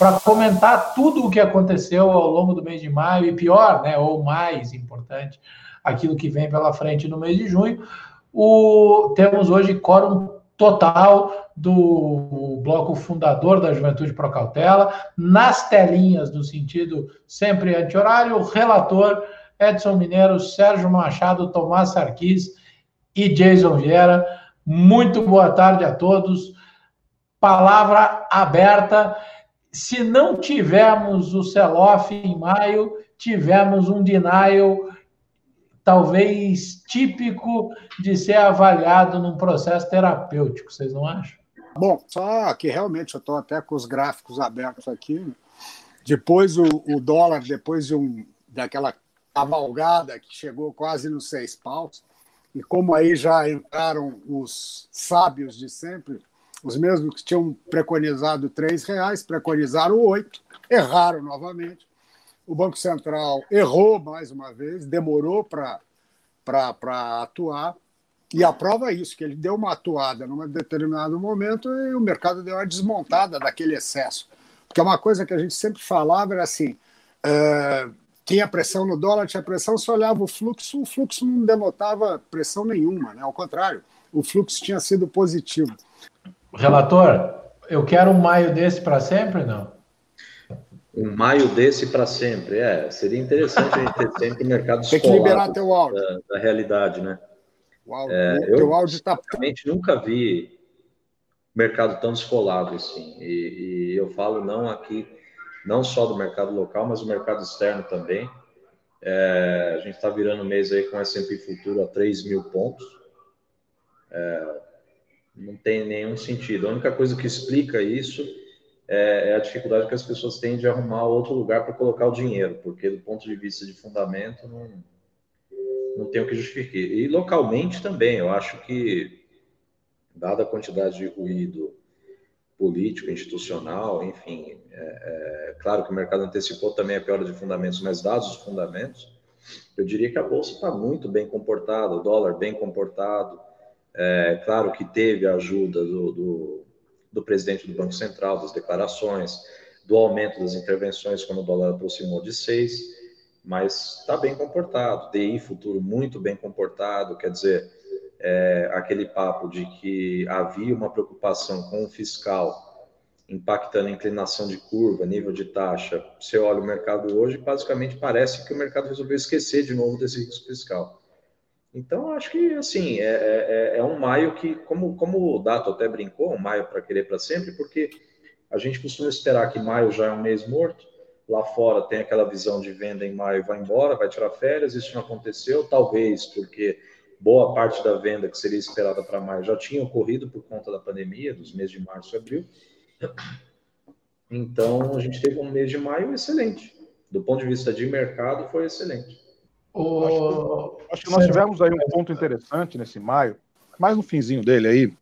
para comentar tudo o que aconteceu ao longo do mês de maio e pior, né, ou mais importante, aquilo que vem pela frente no mês de junho. O, temos hoje quórum total do bloco fundador da Juventude Pro Cautela, nas telinhas, no sentido sempre anti-horário, o relator Edson Mineiro, Sérgio Machado, Tomás Sarquis e Jason Vieira. Muito boa tarde a todos. Palavra aberta se não tivermos o sell-off em maio, tivemos um denial talvez típico de ser avaliado num processo terapêutico, vocês não acham? Bom, só que realmente eu estou até com os gráficos abertos aqui. Depois o, o dólar, depois de um, daquela cavalgada que chegou quase nos seis paus, e como aí já entraram os sábios de sempre, os mesmos que tinham preconizado três reais, preconizaram oito, erraram novamente. O Banco Central errou mais uma vez, demorou para atuar. E a prova é isso, que ele deu uma atuada num determinado momento e o mercado deu uma desmontada daquele excesso. Porque uma coisa que a gente sempre falava era assim, uh, tinha pressão no dólar, tinha pressão, se olhava o fluxo, o fluxo não denotava pressão nenhuma, né? ao contrário, o fluxo tinha sido positivo. Relator, eu quero um maio desse para sempre, não? Um maio desse para sempre, é. Seria interessante a gente ter sempre o mercado Tem que liberar teu áudio. Da, da realidade, né? O áudio, é, o teu áudio está... realmente nunca vi mercado tão descolado assim. E, e, eu falo não aqui, não só do mercado local, mas do mercado externo também. É, a gente está virando mês aí com S&P Futuro a 3 mil pontos. É, não tem nenhum sentido. A única coisa que explica isso é, é, a dificuldade que as pessoas têm de arrumar outro lugar para colocar o dinheiro, porque do ponto de vista de fundamento não, não tem o que justificar. E localmente também, eu acho que, dada a quantidade de ruído político, institucional, enfim, é, é, claro que o mercado antecipou também a piora de fundamentos, mas dados os fundamentos, eu diria que a bolsa está muito bem comportada, o dólar bem comportado, é, claro que teve a ajuda do, do, do, presidente do Banco Central, das declarações, do aumento das intervenções quando o dólar aproximou de 6, mas está bem comportado. DI futuro muito bem comportado, quer dizer, é, aquele papo de que havia uma preocupação com o fiscal impactando a inclinação de curva, nível de taxa. Você olha o mercado hoje, basicamente parece que o mercado resolveu esquecer de novo desse risco fiscal. Então, acho que, assim, é, é, é, é um maio que, como, como o Dato até brincou, um maio para querer para sempre, porque a gente costuma esperar que maio já é um mês morto, lá fora tem aquela visão de venda em maio vai embora, vai tirar férias, isso não aconteceu, talvez porque boa parte da venda que seria esperada para maio já tinha ocorrido por conta da pandemia, dos meses de março e abril. Então, a gente teve um mês de maio excelente. Do ponto de vista de mercado, foi excelente. O... Acho, que, acho, que, nós tivemos aí um ponto interessante nesse maio, mais no finzinho dele aí.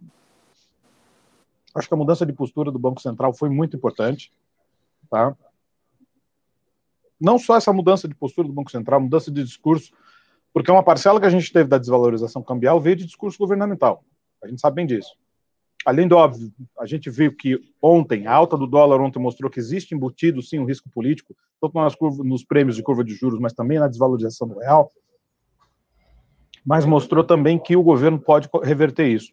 Acho que a mudança de postura do Banco Central foi muito importante, tá? Não só essa mudança de postura do Banco Central, mudança de discurso, porque uma parcela que a gente teve da desvalorização cambial veio de discurso governamental. A gente sabe bem disso. Além do óbvio, a gente viu que ontem, a alta do dólar ontem mostrou que existe embutido, sim, um risco político, tanto nas curvas, nos prêmios de curva de juros, mas também na desvalorização do real. Mas mostrou também que o governo pode reverter isso.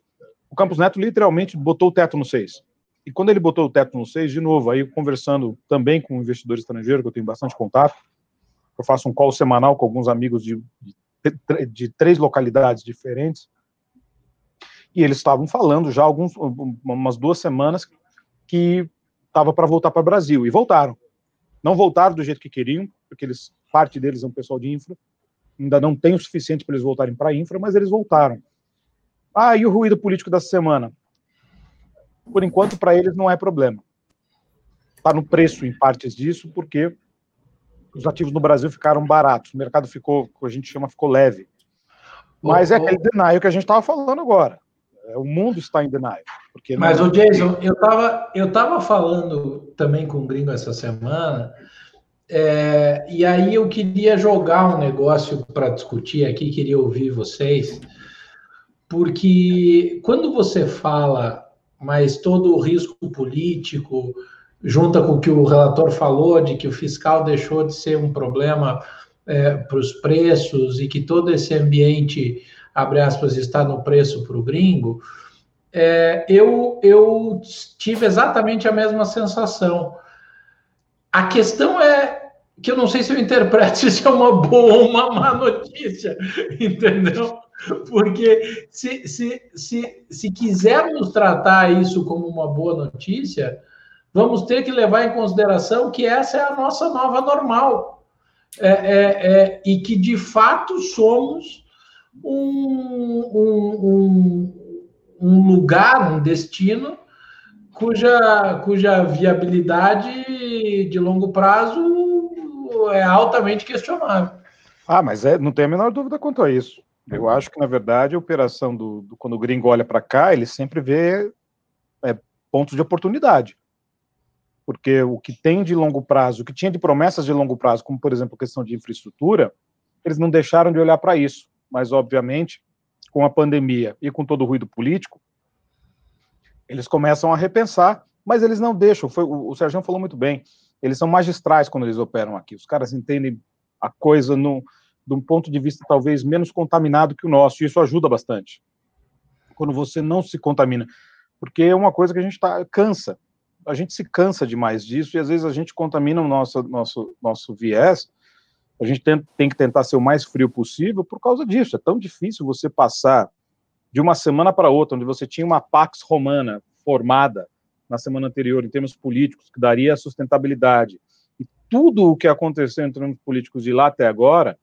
O Campos Neto literalmente botou o teto no 6. E quando ele botou o teto no 6, de novo, aí conversando também com investidor estrangeiro, que eu tenho bastante contato, eu faço um call semanal com alguns amigos de, de, de três localidades diferentes, e eles estavam falando já alguns, umas duas semanas que estava para voltar para o Brasil, e voltaram. Não voltaram do jeito que queriam, porque eles, parte deles é um pessoal de infra, ainda não tem o suficiente para eles voltarem para a infra, mas eles voltaram. Ah, e o ruído político dessa semana? Por enquanto, para eles não é problema. Está no preço, em partes disso, porque os ativos no Brasil ficaram baratos, o mercado ficou, que a gente chama, ficou leve. Mas é aquele denial que a gente estava falando agora. É, o mundo está em denial. Porque Mas, o Jason, eu estava eu tava falando também com o gringo essa semana, é, e aí eu queria jogar um negócio para discutir aqui, queria ouvir vocês, porque quando você fala, mas todo o risco político junta com o que o relator falou, de que o fiscal deixou de ser um problema é, para os preços e que todo esse ambiente, abre aspas, está no preço para o gringo, é, eu, eu tive exatamente a mesma sensação. A questão é que eu não sei se eu interpreto se isso é uma boa ou uma má notícia, entendeu? Porque se, se, se, se quisermos tratar isso como uma boa notícia, vamos ter que levar em consideração que essa é a nossa nova normal. É, é, é, e que de fato somos um, um, um, lugar, um destino cuja, cuja viabilidade de longo prazo é altamente questionável. Ah, mas é, não tem a menor dúvida quanto a isso. Eu acho que, na verdade, a operação do, do quando o gringo olha para cá, ele sempre vê é, pontos de oportunidade porque o que tem de longo prazo, o que tinha de promessas de longo prazo, como por exemplo a questão de infraestrutura, eles não deixaram de olhar para isso. Mas obviamente, com a pandemia e com todo o ruído político, eles começam a repensar, mas eles não deixam. Foi, o, o Sérgio falou muito bem. Eles são magistrais quando eles operam aqui. Os caras entendem a coisa no, de um ponto de vista talvez menos contaminado que o nosso, e isso ajuda bastante. Quando você não se contamina, porque é uma coisa que a gente tá, cansa a gente se cansa demais disso e às vezes a gente contamina o nosso, nosso, nosso viés. A gente tem, tem que tentar ser o mais frio possível por causa disso. É tão difícil você passar de uma semana para outra, onde você tinha uma Pax Romana formada na semana anterior, em termos políticos, que daria sustentabilidade. E tudo o que aconteceu em termos políticos de lá até agora,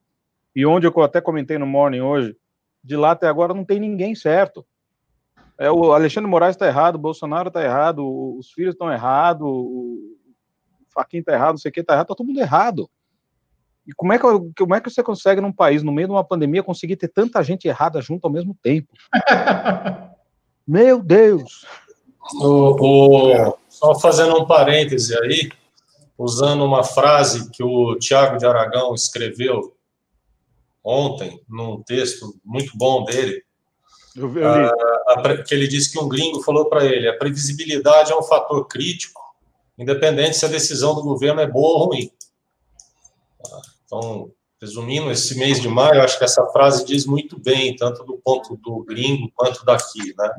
e onde eu até comentei no Morning hoje, de lá até agora não tem ninguém certo. É, o Alexandre Moraes está errado, o Bolsonaro está errado, os filhos estão errados, o Faquinha está errado, não sei o que está errado, está todo mundo errado. E como é, que, como é que você consegue, num país, no meio de uma pandemia, conseguir ter tanta gente errada junto ao mesmo tempo? Meu Deus! O, o, só fazendo um parêntese aí, usando uma frase que o Tiago de Aragão escreveu ontem, num texto muito bom dele, eu, eu ah, que ele disse que um gringo falou para ele: a previsibilidade é um fator crítico, independente se a decisão do governo é boa ou ruim. Então, resumindo, esse mês de maio, acho que essa frase diz muito bem, tanto do ponto do gringo quanto daqui, né?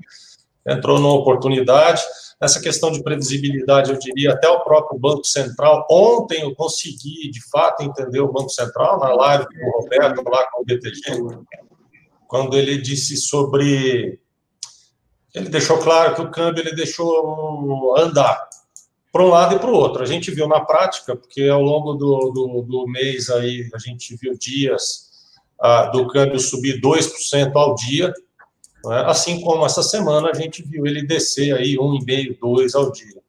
Entrou numa oportunidade. Essa questão de previsibilidade, eu diria, até o próprio Banco Central. Ontem eu consegui, de fato, entender o Banco Central, na live com o Roberto, lá com o BTG, quando ele disse sobre. Ele deixou claro que o câmbio ele deixou andar para um lado e para o outro. A gente viu na prática, porque ao longo do, do, do mês aí a gente viu dias ah, do câmbio subir 2% ao dia, né? assim como essa semana a gente viu ele descer aí 1,5%, 2% ao dia.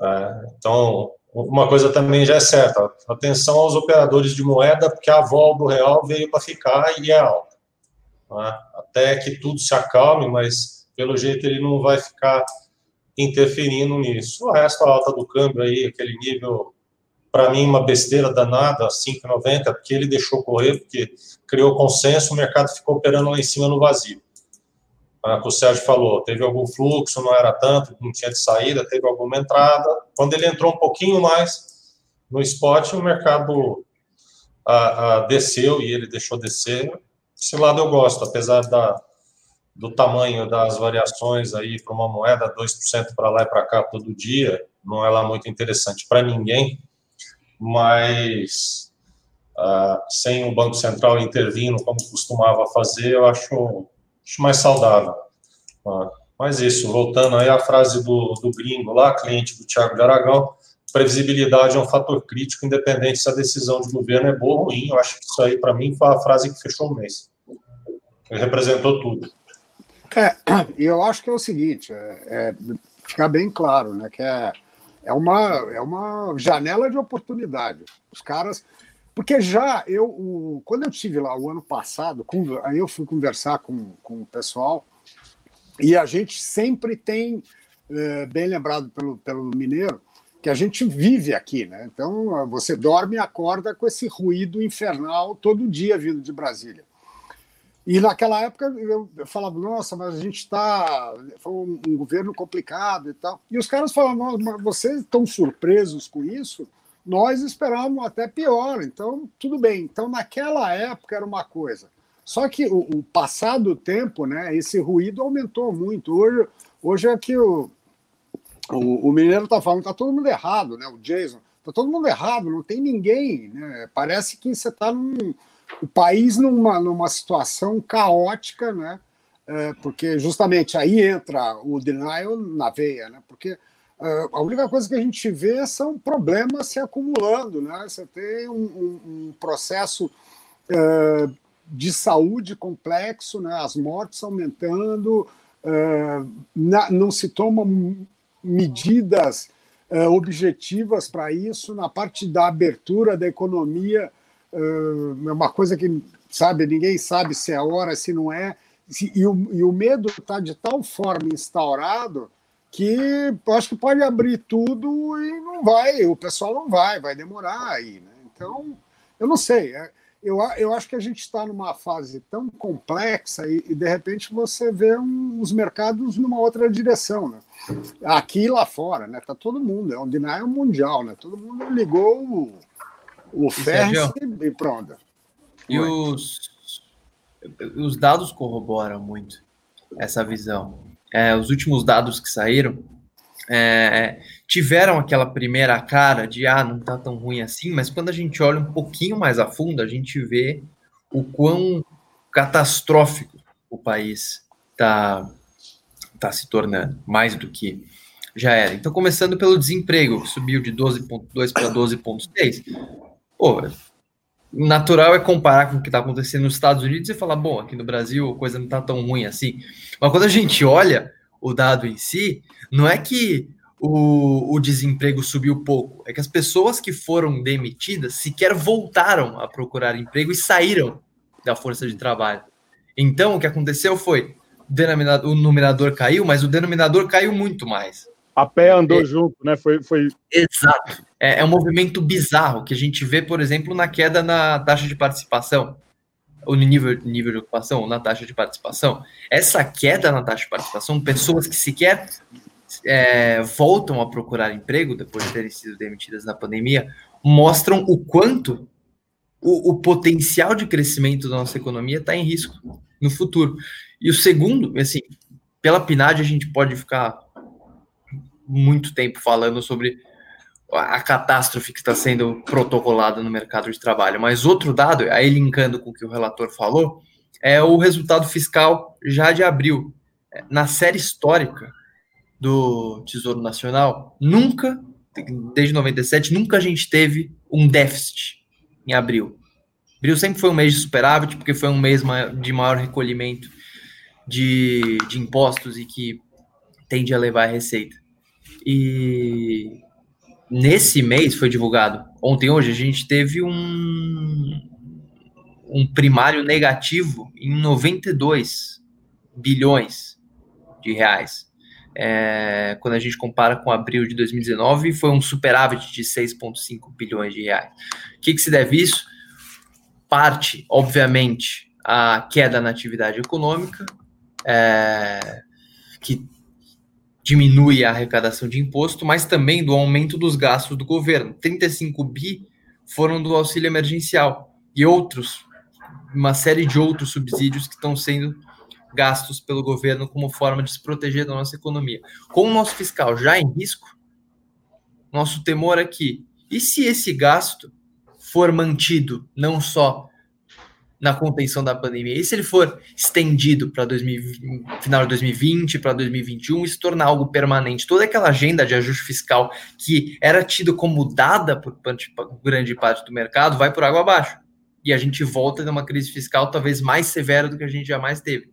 É, então, uma coisa também já é certa, atenção aos operadores de moeda, porque a vol do real veio para ficar e é alta né? até que tudo se acalme, mas pelo jeito ele não vai ficar interferindo nisso. O resto, a alta do câmbio aí, aquele nível, para mim, uma besteira danada, 5,90, porque ele deixou correr, porque criou consenso, o mercado ficou operando lá em cima no vazio. Ah, o Sérgio falou, teve algum fluxo, não era tanto, não tinha de saída, teve alguma entrada. Quando ele entrou um pouquinho mais no spot, o mercado ah, ah, desceu e ele deixou descer. Esse lado eu gosto, apesar da, do tamanho das variações aí para uma moeda, 2% para lá e para cá todo dia, não é lá muito interessante para ninguém, mas uh, sem o Banco Central intervindo como costumava fazer, eu acho, acho mais saudável. Uh, mas isso, voltando aí à frase do, do gringo lá, cliente do Tiago de Aragão, previsibilidade é um fator crítico, independente se a decisão de governo é boa ou ruim. Eu acho que isso aí, para mim, foi a frase que fechou o mês. Ele representou tudo. É, eu acho que é o seguinte, é, é, ficar bem claro, né, que é, é, uma, é uma janela de oportunidade. Os caras... Porque já eu, o, quando eu estive lá o ano passado, com, aí eu fui conversar com, com o pessoal, e a gente sempre tem, é, bem lembrado pelo, pelo Mineiro, que a gente vive aqui, né? Então você dorme e acorda com esse ruído infernal todo dia vindo de Brasília. E naquela época eu, falava, nossa, mas a gente está. Foi um, governo complicado e tal. E os caras falavam, mas vocês estão surpresos com isso? Nós esperávamos até pior, então tudo bem. Então naquela época era uma coisa. Só que o, o passado do tempo, né, esse ruído aumentou muito. Hoje, hoje é que o, o, o Mineiro está falando, está todo mundo errado, né? O Jason, está todo mundo errado, não tem ninguém. Né? Parece que você está num o país numa, numa situação caótica, né? É, porque justamente aí entra o denial na veia, né? Porque é, a única coisa que a gente vê são problemas se acumulando, né? Você tem um, um, um processo é, de saúde complexo, né? As mortes aumentando, é, na, não se tomam medidas objetivas para isso na parte da abertura da economia é uma coisa que, sabe, ninguém sabe se é hora, se não é. E o, e o medo está de tal forma instaurado que acho que pode abrir tudo e não vai, o pessoal não vai, vai demorar aí. Né? Então, eu não sei. É, eu, eu acho que a gente está numa fase tão complexa e, e de repente você vê um, os mercados numa outra direção. Né? Aqui e lá fora, né? Tá todo mundo, é um denial mundial, né? Todo mundo ligou o, Ferris e pronto. E os, os dados corroboram muito essa visão. É, os últimos dados que saíram é, tiveram aquela primeira cara de ah, não tá tão ruim assim, mas quando a gente olha um pouquinho mais a fundo, a gente vê o quão catastrófico o país tá, tá se tornando, mais do que já era. Então, começando pelo desemprego, que subiu de 12,2 para 12,6, Pô, natural é comparar com o que está acontecendo nos Estados Unidos e falar, bom, aqui no Brasil a coisa não está tão ruim assim. Mas quando a gente olha o dado em si, não é que o, o desemprego subiu pouco, é que as pessoas que foram demitidas sequer voltaram a procurar emprego e saíram da força de trabalho. Então, o que aconteceu foi, o, o numerador caiu, mas o denominador caiu muito mais. A pé andou é, junto, né? Foi, foi... Exato. É, é, um movimento bizarro que a gente vê, por exemplo, na queda na taxa de participação, ou no nível, nível de ocupação, ou na taxa de participação. Essa queda na taxa de participação, pessoas que sequer é, voltam a procurar emprego depois de terem sido demitidas na pandemia, mostram o quanto o, o potencial de crescimento da nossa economia está em risco no futuro. E o segundo, assim, pela PNAD a gente pode ficar muito tempo falando sobre a catástrofe que está sendo protocolada no mercado de trabalho. Mas outro dado, aí linkando com o que o relator falou, é o resultado fiscal já de abril. Na série histórica do Tesouro Nacional, nunca, desde 97, nunca a gente teve um déficit em abril. Abril sempre foi um mês de superávit, porque foi um mês de maior recolhimento de, de impostos e que tende a levar a receita. E nesse mês foi divulgado, ontem hoje, a gente teve um, um primário negativo em 92 bilhões de reais. É, quando a gente compara com abril de 2019, foi um superávit de 6,5 bilhões de reais. O que, que se deve isso? Parte, obviamente, a queda na atividade econômica, é, que diminui a arrecadação de imposto, mas também do aumento dos gastos do governo. 35 bi foram do auxílio emergencial e outros, uma série de outros subsídios que estão sendo gastos pelo governo como forma de se proteger da nossa economia. Com o nosso fiscal já em risco, nosso temor é que, e se esse gasto for mantido não só na contenção da pandemia. E se ele for estendido para final de 2020, para 2021 e se tornar algo permanente, toda aquela agenda de ajuste fiscal que era tido como dada por grande parte do mercado vai por água abaixo. E a gente volta numa crise fiscal talvez mais severa do que a gente jamais teve.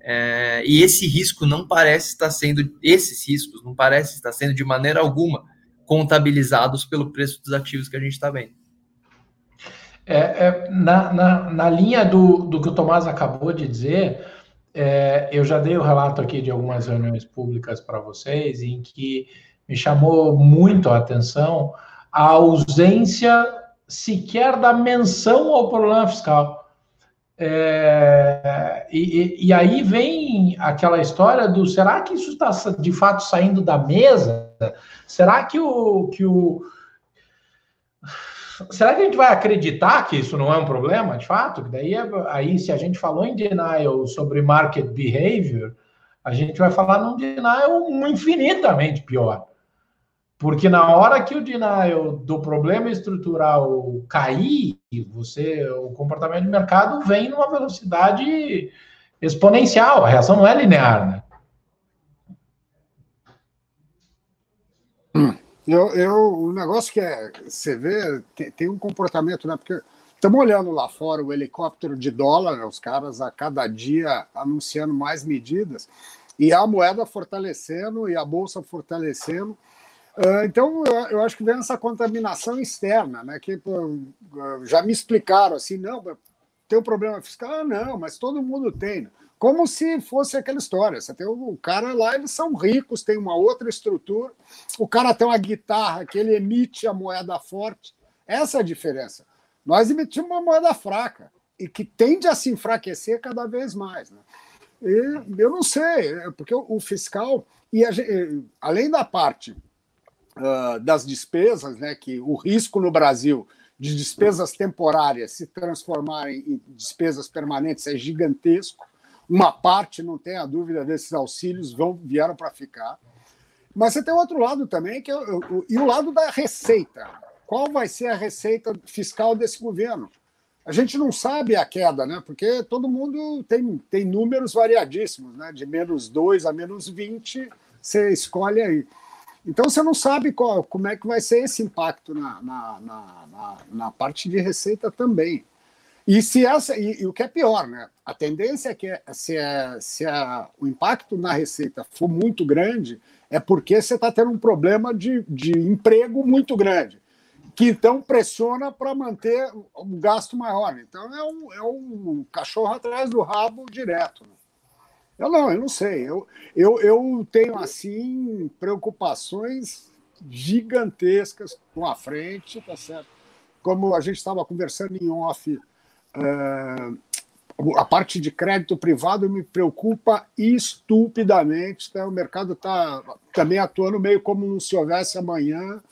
É, e esse risco não parece estar sendo, esses riscos não parece estar sendo de maneira alguma contabilizados pelo preço dos ativos que a gente está vendo. É, é, na, na, na, linha do, do que o Tomás acabou de dizer, é, eu já dei o relato aqui de algumas reuniões públicas para vocês, em que me chamou muito a atenção a ausência sequer da menção ao problema fiscal. É, e, e, aí vem aquela história do será que isso está de fato saindo da mesa? Será que o, que o será que a gente vai acreditar que isso não é um problema de fato? Daí aí se a gente falou em denial sobre market behavior, a gente vai falar num denial infinitamente pior. Porque na hora que o denial do problema estrutural cair, você, o comportamento de mercado vem numa velocidade exponencial. A reação não é linear, né? Eu, eu, o negócio que é, você vê, tem, tem um comportamento, né? Porque estamos olhando lá fora o helicóptero de dólar, né, os caras a cada dia anunciando mais medidas, e a moeda fortalecendo e a bolsa fortalecendo. Ah, então, eu acho que vem essa contaminação externa, né? Que já me explicaram assim, não, tem um problema fiscal? Ah, não, mas todo mundo tem. Como se fosse aquela história. Você tem o cara lá, eles são ricos, tem uma outra estrutura. O cara tem uma guitarra que ele emite a moeda forte. Essa é a diferença. Nós emitimos uma moeda fraca e que tende a se enfraquecer cada vez mais. Né? E eu não sei, porque o fiscal, e a, além da parte uh, das despesas, né, que o risco no Brasil de despesas temporárias se transformarem em despesas permanentes é gigantesco. Uma parte, não tenha dúvida, desses auxílios vão vieram para ficar. Mas você tem outro lado também, que é o, e o lado da receita. Qual vai ser a receita fiscal desse governo? A gente não sabe a queda, né? Porque todo mundo tem, tem números variadíssimos, né? De menos 2 a menos 20, você escolhe aí. Então você não sabe qual, como é que vai ser esse impacto na, na, na, na parte de receita também. E se essa e, e, o que é pior, né? A tendência é que se, é, se é, o impacto na receita for muito grande, é porque você está tendo um problema de, de emprego muito grande, que então pressiona para manter um gasto maior. Então é um, é um cachorro atrás do rabo direto. Né? Eu não, eu não sei. Eu, eu, eu tenho, assim, preocupações gigantescas com a frente, tá certo? Como a gente estava conversando em off, a parte de crédito privado me preocupa estupidamente. Tá? O mercado está também atuando meio como se houvesse amanhã.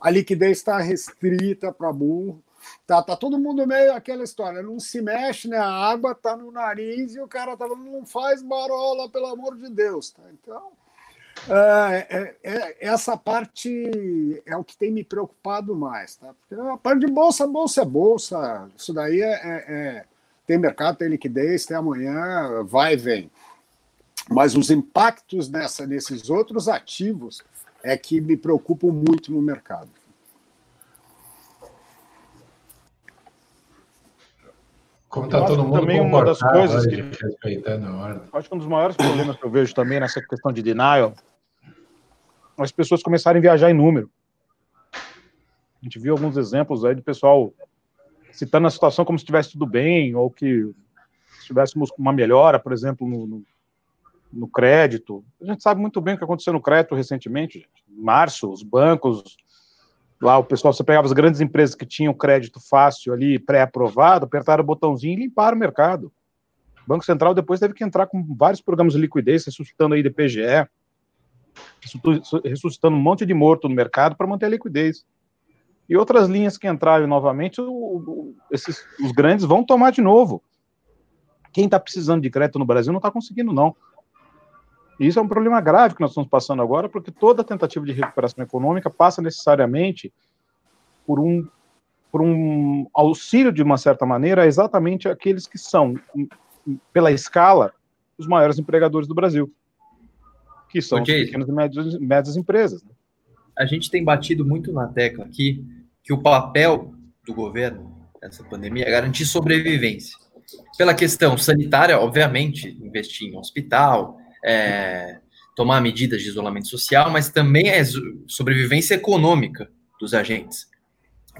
A liquidez está restrita para burro. Tá, tá todo mundo meio aquela história, não se mexe, né? A água tá no nariz e o cara tá falando, não faz barola, pelo amor de Deus. Tá? Então, é, é, é, essa parte é o que tem me preocupado mais. Tá? Porque a parte de bolsa, bolsa é bolsa. Isso daí é, é, é, tem mercado, tem liquidez, tem amanhã, vai e vem. Mas os impactos nessa, nesses outros ativos é que me preocupam muito no mercado. Como está todo mundo também uma das coisas que, respeitando a ordem. Acho que um dos maiores problemas que eu vejo também nessa questão de denial, as pessoas começarem a viajar em número. A gente viu alguns exemplos aí de pessoal citando a situação como se estivesse tudo bem, ou que se tivéssemos uma melhora, por exemplo, no, no, no, crédito. A gente sabe muito bem o que aconteceu no crédito recentemente. Em março, os bancos Lá o pessoal, você pegava as grandes empresas que tinham crédito fácil ali, pré-aprovado, apertaram o botãozinho e limparam o mercado. O Banco Central depois teve que entrar com vários programas de liquidez, ressuscitando aí DPGE, ressuscitando um monte de morto no mercado para manter a liquidez. E outras linhas que entraram novamente, o, o, esses, os grandes vão tomar de novo. Quem está precisando de crédito no Brasil não está conseguindo, não. Isso é um problema grave que nós estamos passando agora, porque toda tentativa de recuperação econômica passa necessariamente por um, por um auxílio, de uma certa maneira, exatamente aqueles que são, pela escala, os maiores empregadores do Brasil, que são as pequenas e médias, médias empresas. Né? A gente tem batido muito na tecla aqui que o papel do governo nessa pandemia é garantir sobrevivência. Pela questão sanitária, obviamente, investir em hospital, é, tomar medidas de isolamento social, mas também é sobrevivência econômica dos agentes,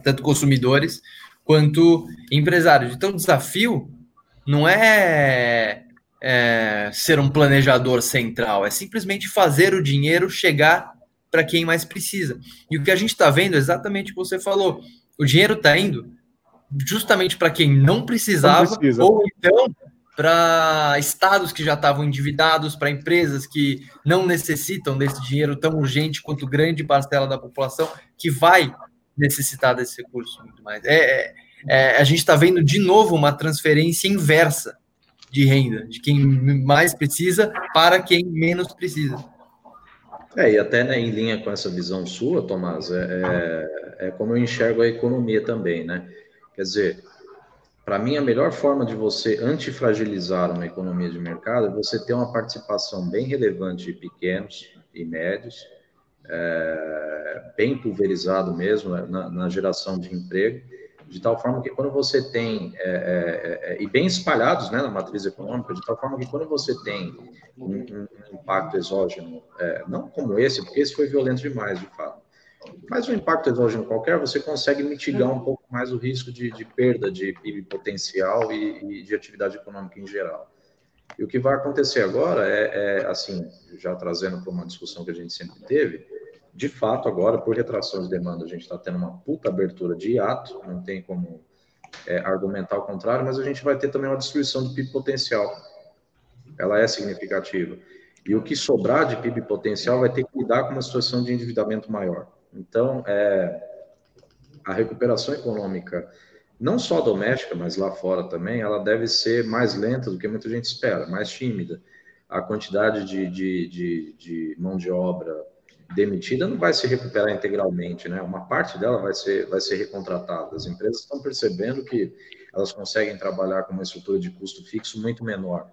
tanto consumidores quanto empresários. Então, o desafio não é, é ser um planejador central, é simplesmente fazer o dinheiro chegar para quem mais precisa. E o que a gente está vendo é exatamente o que você falou. O dinheiro está indo justamente para quem não precisava, precisa. ou então para estados que já estavam endividados, para empresas que não necessitam desse dinheiro tão urgente quanto grande parcela da população que vai necessitar desse recurso muito mais. É, é, é a gente está vendo de novo uma transferência inversa de renda, de quem mais precisa para quem menos precisa. É, e até né, em linha com essa visão sua, Tomás, é, é, é como eu enxergo a economia também, né? Quer dizer, para mim, a melhor forma de você antifragilizar uma economia de mercado é você ter uma participação bem relevante de pequenos e médios, é, bem pulverizado mesmo né, na, na, geração de emprego, de tal forma que quando você tem, é, é, é, e bem espalhados né, na matriz econômica, de tal forma que quando você tem um, um impacto exógeno, é, não como esse, porque esse foi violento demais, de fato, mas um impacto exógeno qualquer, você consegue mitigar um pouco mais o risco de, de perda de PIB potencial e, e, de atividade econômica em geral. E o que vai acontecer agora é, é assim, já trazendo para uma discussão que a gente sempre teve, de fato, agora, por retração de demanda, a gente está tendo uma puta abertura de hiato, não tem como é, argumentar o contrário, mas a gente vai ter também uma destruição do PIB potencial. Ela é significativa. E o que sobrar de PIB potencial vai ter que lidar com uma situação de endividamento maior. Então, é, a recuperação econômica, não só doméstica, mas lá fora também, ela deve ser mais lenta do que muita gente espera, mais tímida. A quantidade de, de, de, de mão de obra demitida não vai se recuperar integralmente, né? Uma parte dela vai ser, vai ser recontratada. As empresas estão percebendo que elas conseguem trabalhar com uma estrutura de custo fixo muito menor,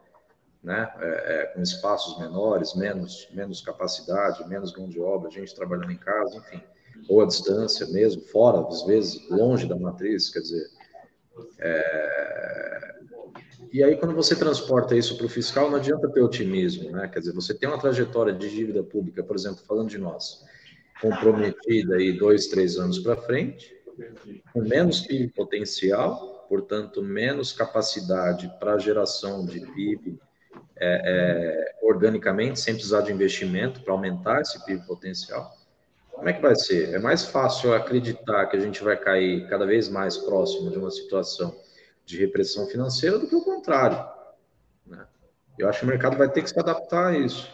né? É, é, com espaços menores, menos, menos capacidade, menos mão de obra, gente trabalhando em casa, enfim, ou à distância mesmo, fora, às vezes, longe da matriz, quer dizer. É... E aí, quando você transporta isso para o fiscal, não adianta ter otimismo, né? Quer dizer, você tem uma trajetória de dívida pública, por exemplo, falando de nós, comprometida aí dois, três anos para frente, com menos PIB potencial, portanto, menos capacidade para geração de PIB é, é, organicamente, sem precisar de investimento para aumentar esse PIB potencial. Como é que vai ser? É mais fácil acreditar que a gente vai cair cada vez mais próximo de uma situação de repressão financeira do que o contrário. Né? Eu acho que o mercado vai ter que se adaptar a isso.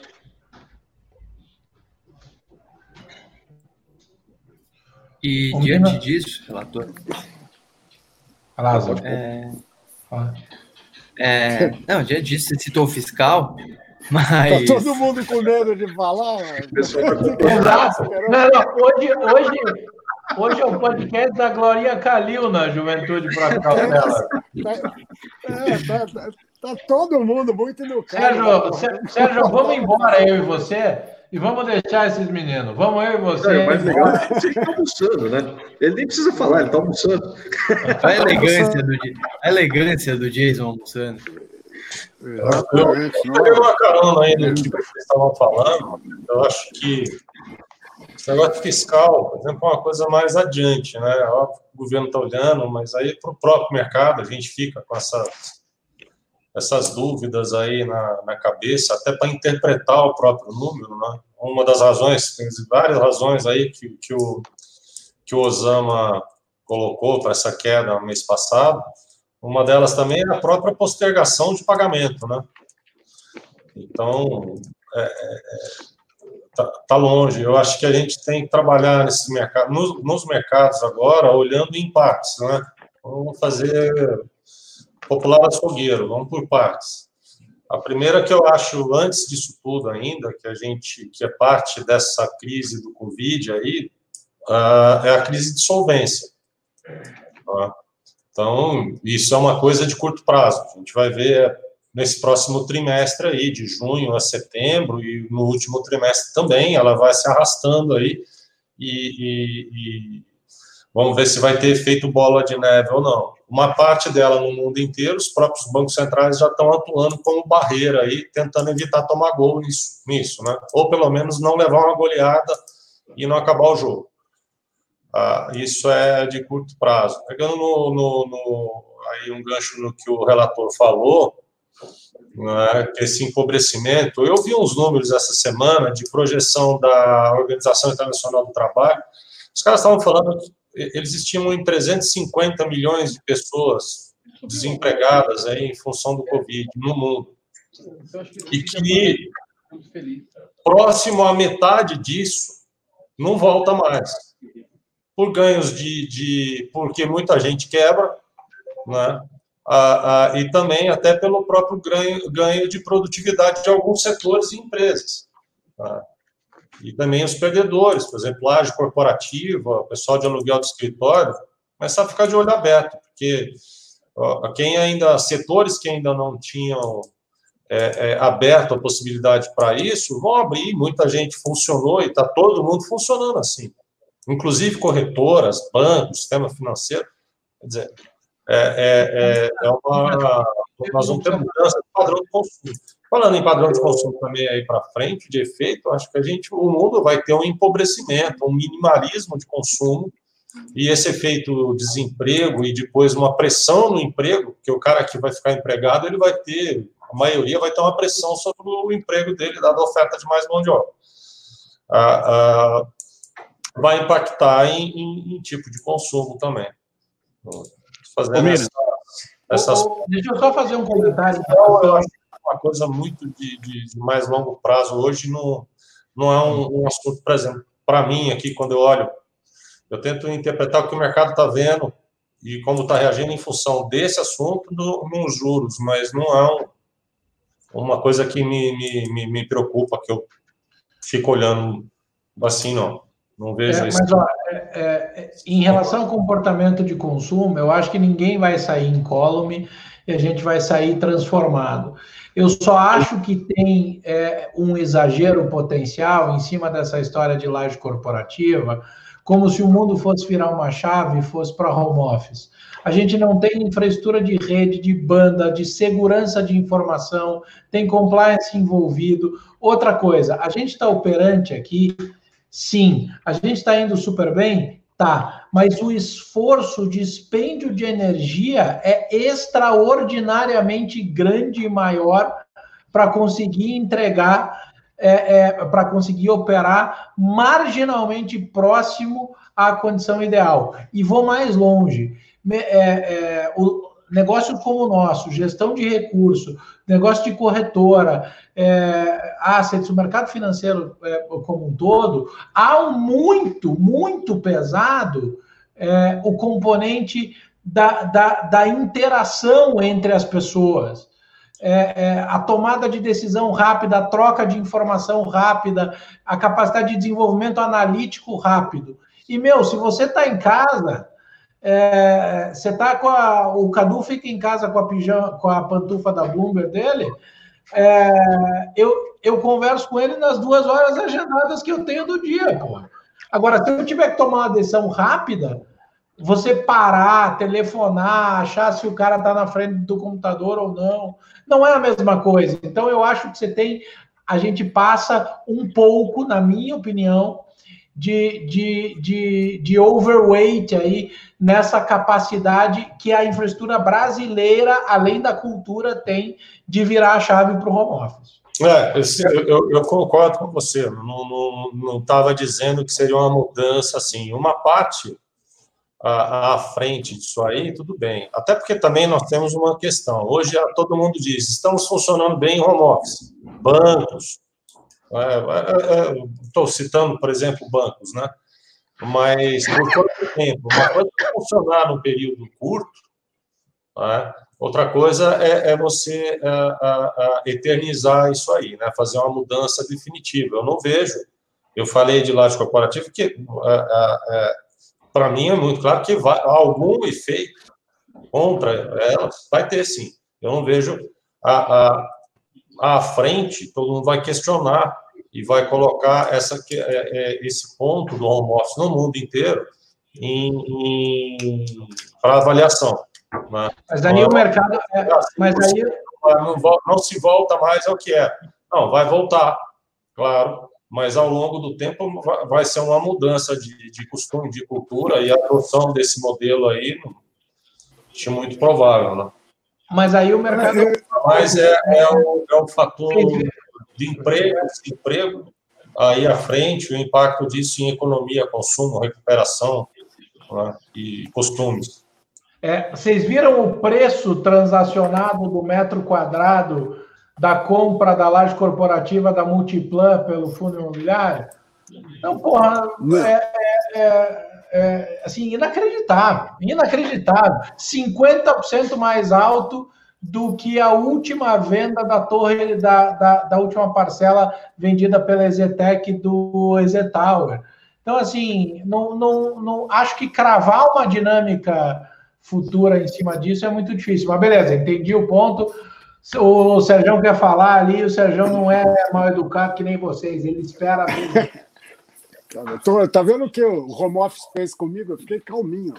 E diante disso, relator. Lázaro. É... É... Não, diante disso, você citou o fiscal, mas... Tá todo mundo com medo de falar. Exato. Não, não, hoje, hoje, hoje é o podcast da Glorinha Calil na Juventude para Cautela. É, tá, tá, tá, todo mundo muito no Sérgio, Sérgio, vamos embora, eu e você, e vamos deixar esses meninos. Vamos eu e você. É, mas legal, você está almoçando, né? Ele nem precisa falar, ele está almoçando. A elegância, do, a elegância do Jason almoçando. Exatamente. Eu, eu peguei uma carona aí no que vocês estavam falando. Eu acho que esse negócio fiscal, por exemplo, é uma coisa mais adiante, né? O governo está olhando, mas aí para o próprio mercado a gente fica com essa, essas dúvidas aí na, na cabeça, até para interpretar o próprio número, né? Uma das razões, tem várias razões aí que, que, o, que o Osama colocou para essa queda no mês passado, uma delas também é a própria postergação de pagamento, né? Então, é, é, tá, tá, longe. Eu acho que a gente tem que trabalhar nesse mercado, nos, nos mercados agora, olhando em partes, né? Vamos fazer popular açougueiro, vamos por partes. A primeira que eu acho, antes disso tudo ainda, que a gente, que é parte dessa crise do Covid aí, é a crise de solvência. Uh, então, isso é uma coisa de curto prazo. A gente vai ver nesse próximo trimestre aí, de junho a setembro, e no último trimestre também, ela vai se arrastando aí, e, e, e vamos ver se vai ter efeito bola de neve ou não. Uma parte dela no mundo inteiro, os próprios bancos centrais já estão atuando como barreira aí, tentando evitar tomar gol nisso, nisso né? Ou pelo menos não levar uma goleada e não acabar o jogo. Ah, isso é de curto prazo. Pegando no, no, no, aí um gancho no que o relator falou, né, esse empobrecimento, eu vi uns números essa semana de projeção da Organização Internacional do Trabalho, os caras estavam falando eles estimam em 350 milhões de pessoas desempregadas aí em função do Covid no mundo. E que próximo à metade disso não volta mais. Por ganhos de. de porque muita gente quebra, né? Ah, ah, e também até pelo próprio ganho, ganho de produtividade de alguns setores e empresas. Tá? E também os perdedores, por exemplo, laje corporativa, pessoal de aluguel de escritório, começar a ficar de olho aberto, porque ó, quem ainda, setores que ainda não tinham é, é, aberto a possibilidade para isso, vão abrir, muita gente funcionou e está todo mundo funcionando assim. Inclusive corretoras, bancos, sistema financeiro. Quer dizer, é, é, é, é uma. Nós vamos ter mudança de padrão de consumo. Falando em padrão de consumo também aí para frente, de efeito, acho que a gente, o mundo vai ter um empobrecimento, um minimalismo de consumo, e esse efeito desemprego e depois uma pressão no emprego, que o cara que vai ficar empregado, ele vai ter, a maioria vai ter uma pressão sobre o emprego dele, dada a oferta de mais mão de obra. Ah, ah, vai impactar em, em, em tipo de consumo também fazendo essa, essas... Deixa eu só fazer um comentário. Então, eu acho que uma coisa muito de, de, de, mais longo prazo hoje não, não é um, um assunto, por exemplo, para mim aqui, quando eu olho, eu tento interpretar o que o mercado está vendo e como está reagindo em função desse assunto no, nos juros, mas não é um, uma coisa que me, me, me, preocupa, que eu fico olhando assim, não. Não vejo é, isso. Mas, ó, é, é, em relação ao comportamento de consumo, eu acho que ninguém vai sair incólume e a gente vai sair transformado. Eu só acho que tem é, um exagero potencial em cima dessa história de laje corporativa, como se o mundo fosse virar uma chave e fosse para home office. A gente não tem infraestrutura de rede, de banda, de segurança de informação, tem compliance envolvido. Outra coisa, a gente está operante aqui Sim. A gente está indo super bem? Tá. Mas o esforço, o dispêndio de energia é extraordinariamente grande e maior para conseguir entregar, é, é, para conseguir operar marginalmente próximo à condição ideal. E vou mais longe. É, é, o, negócio como o nosso, gestão de recurso, negócio de corretora, é, assets, o mercado financeiro é, como um todo, há um muito, muito pesado é, o componente da, da, da, interação entre as pessoas. É, é, a tomada de decisão rápida, a troca de informação rápida, a capacidade de desenvolvimento analítico rápido. E, meu, se você está em casa, é, você tá com a, o Cadu fica em casa com a pijama, com a pantufa da Bloomberg dele. É, eu, eu converso com ele nas duas horas agendadas que eu tenho do dia, pô. Agora, se eu tiver que tomar uma decisão rápida, você parar, telefonar, achar se o cara está na frente do computador ou não, não é a mesma coisa. Então, eu acho que você tem, a gente passa um pouco, na minha opinião, de, de, de, de overweight aí nessa capacidade que a infraestrutura brasileira, além da cultura, tem de virar a chave para o home office. É, eu, eu, concordo com você. Não estava dizendo que seria uma mudança assim. Uma parte à, à, frente disso aí, tudo bem. Até porque também nós temos uma questão. Hoje todo mundo diz: estamos funcionando bem em home office. Bancos, Estou é, é, é citando, por exemplo, bancos, né? Mas por quanto tempo? Uma coisa é funcionar num período curto, né? outra coisa é, é você eternizar isso aí, né? fazer uma mudança definitiva. Eu não vejo, eu falei de laje corporativo, que para mim é muito claro que vai, algum efeito contra elas vai ter sim. Eu não vejo a, a, à frente, todo mundo vai questionar e vai colocar essa, é, é, esse ponto do home office no mundo inteiro para avaliação. Né? Mas aí o mercado. É, assim, mas aí... Não, não, se volta mais ao que é. Não, vai voltar, claro, mas ao longo do tempo vai ser uma mudança de, de costume, de cultura, e a adoção desse modelo aí acho muito provável. Né? Mas aí o mercado. Mas é, é, o, é o fator de emprego, desemprego, aí à frente, o impacto disso em economia, consumo, recuperação, né? e costumes. É, vocês viram o preço transacionado do metro quadrado da compra da laje corporativa da Multiplan pelo fundo imobiliário? Então, porra, é, é, é, é, assim, inacreditável, inacreditável. 50% mais alto do que a última venda da torre, da, da, da última parcela vendida pela Ezetec do Ezetower. Então, assim, não, não, não, acho que cravar uma dinâmica futura em cima disso é muito difícil. Mas beleza, entendi o ponto. O Sérgio quer falar ali, o Sérgio não é mal educado que nem vocês, ele espera Tô, tá vendo o que o home office fez comigo? Eu fiquei calminho.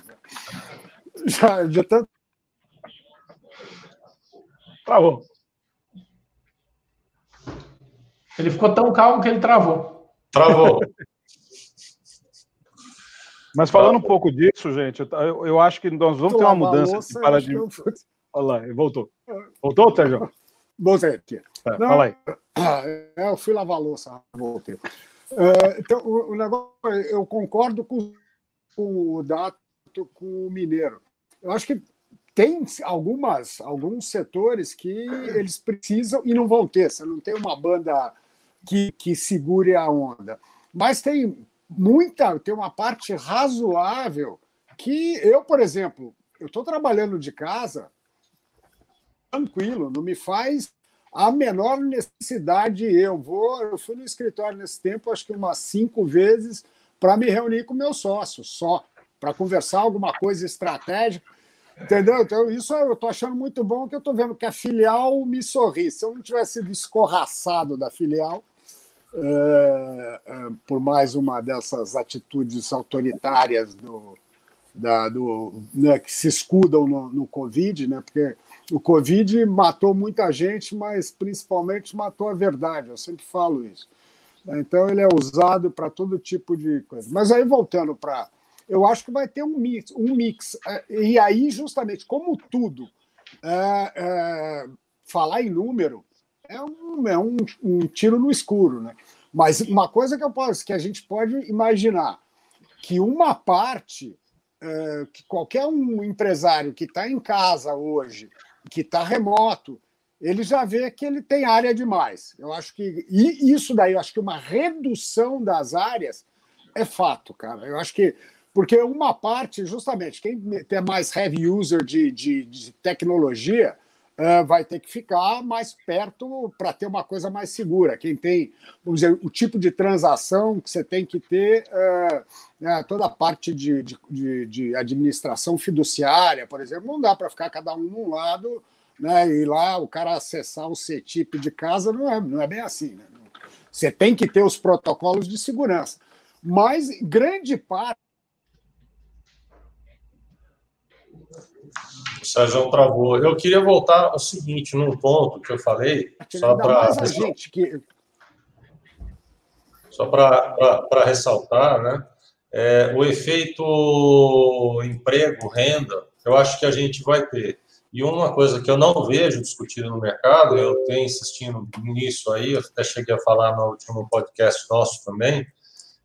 Já, já tanto. Travou. Ele ficou tão calmo que ele travou. Travou. Mas falando um pouco disso, gente, eu, eu acho que nós vamos ter uma mudança de paradigma. Olha lá, voltou. Voltou, Sérgio? Voltei aqui. É, Não, fala aí. É, eu fui lavar a louça, voltei. Uh, então, o, o, negócio, eu concordo com, com o Dato, com o Mineiro. Eu acho que tem algumas, alguns setores que eles precisam e não vão ter. Você não tem uma banda que, que segure a onda. Mas tem muita, tem uma parte razoável que eu, por exemplo, eu estou trabalhando de casa tranquilo, não me faz a menor necessidade. Eu vou, eu fui no escritório nesse tempo, acho que umas cinco vezes para me reunir com meu sócio, só para conversar alguma coisa estratégica. Entendeu? Então, isso eu estou achando muito bom, que eu estou vendo que a filial me sorri. Se eu não tivesse sido escorraçado da filial, é, é, por mais uma dessas atitudes autoritárias do, da, do, né, que se escudam no, no Covid, né, porque o Covid matou muita gente, mas principalmente matou a verdade, eu sempre falo isso. Então ele é usado para todo tipo de coisa. Mas aí voltando para. Eu acho que vai ter um mix, um mix. É, e aí, justamente, como tudo, é, é, falar em número é, um, é um, um, tiro no escuro, né? Mas uma coisa que eu posso, que a gente pode imaginar, que uma parte é, que qualquer um empresário que está em casa hoje que está remoto, ele já vê que ele tem área demais. Eu acho que e isso daí, eu acho que uma redução das áreas é fato, cara. Eu acho que porque uma parte, justamente, quem tem mais heavy user de, de, de tecnologia uh, vai ter que ficar mais perto para ter uma coisa mais segura. Quem tem, vamos dizer, o tipo de transação que você tem que ter, uh, toda a parte de, de, de, administração fiduciária, por exemplo, não dá para ficar cada um num lado né, e lá o cara acessar o CETIP de casa, não é, não é bem assim. Né? Você tem que ter os protocolos de segurança. Mas grande parte O Sérgio travou. Eu queria voltar ao seguinte, num ponto que eu falei, só para. Que... Só para ressaltar, né? É, o efeito emprego, renda, eu acho que a gente vai ter. E uma coisa que eu não vejo discutido no mercado, eu tenho insistindo nisso aí, eu até cheguei a falar no último podcast nosso também,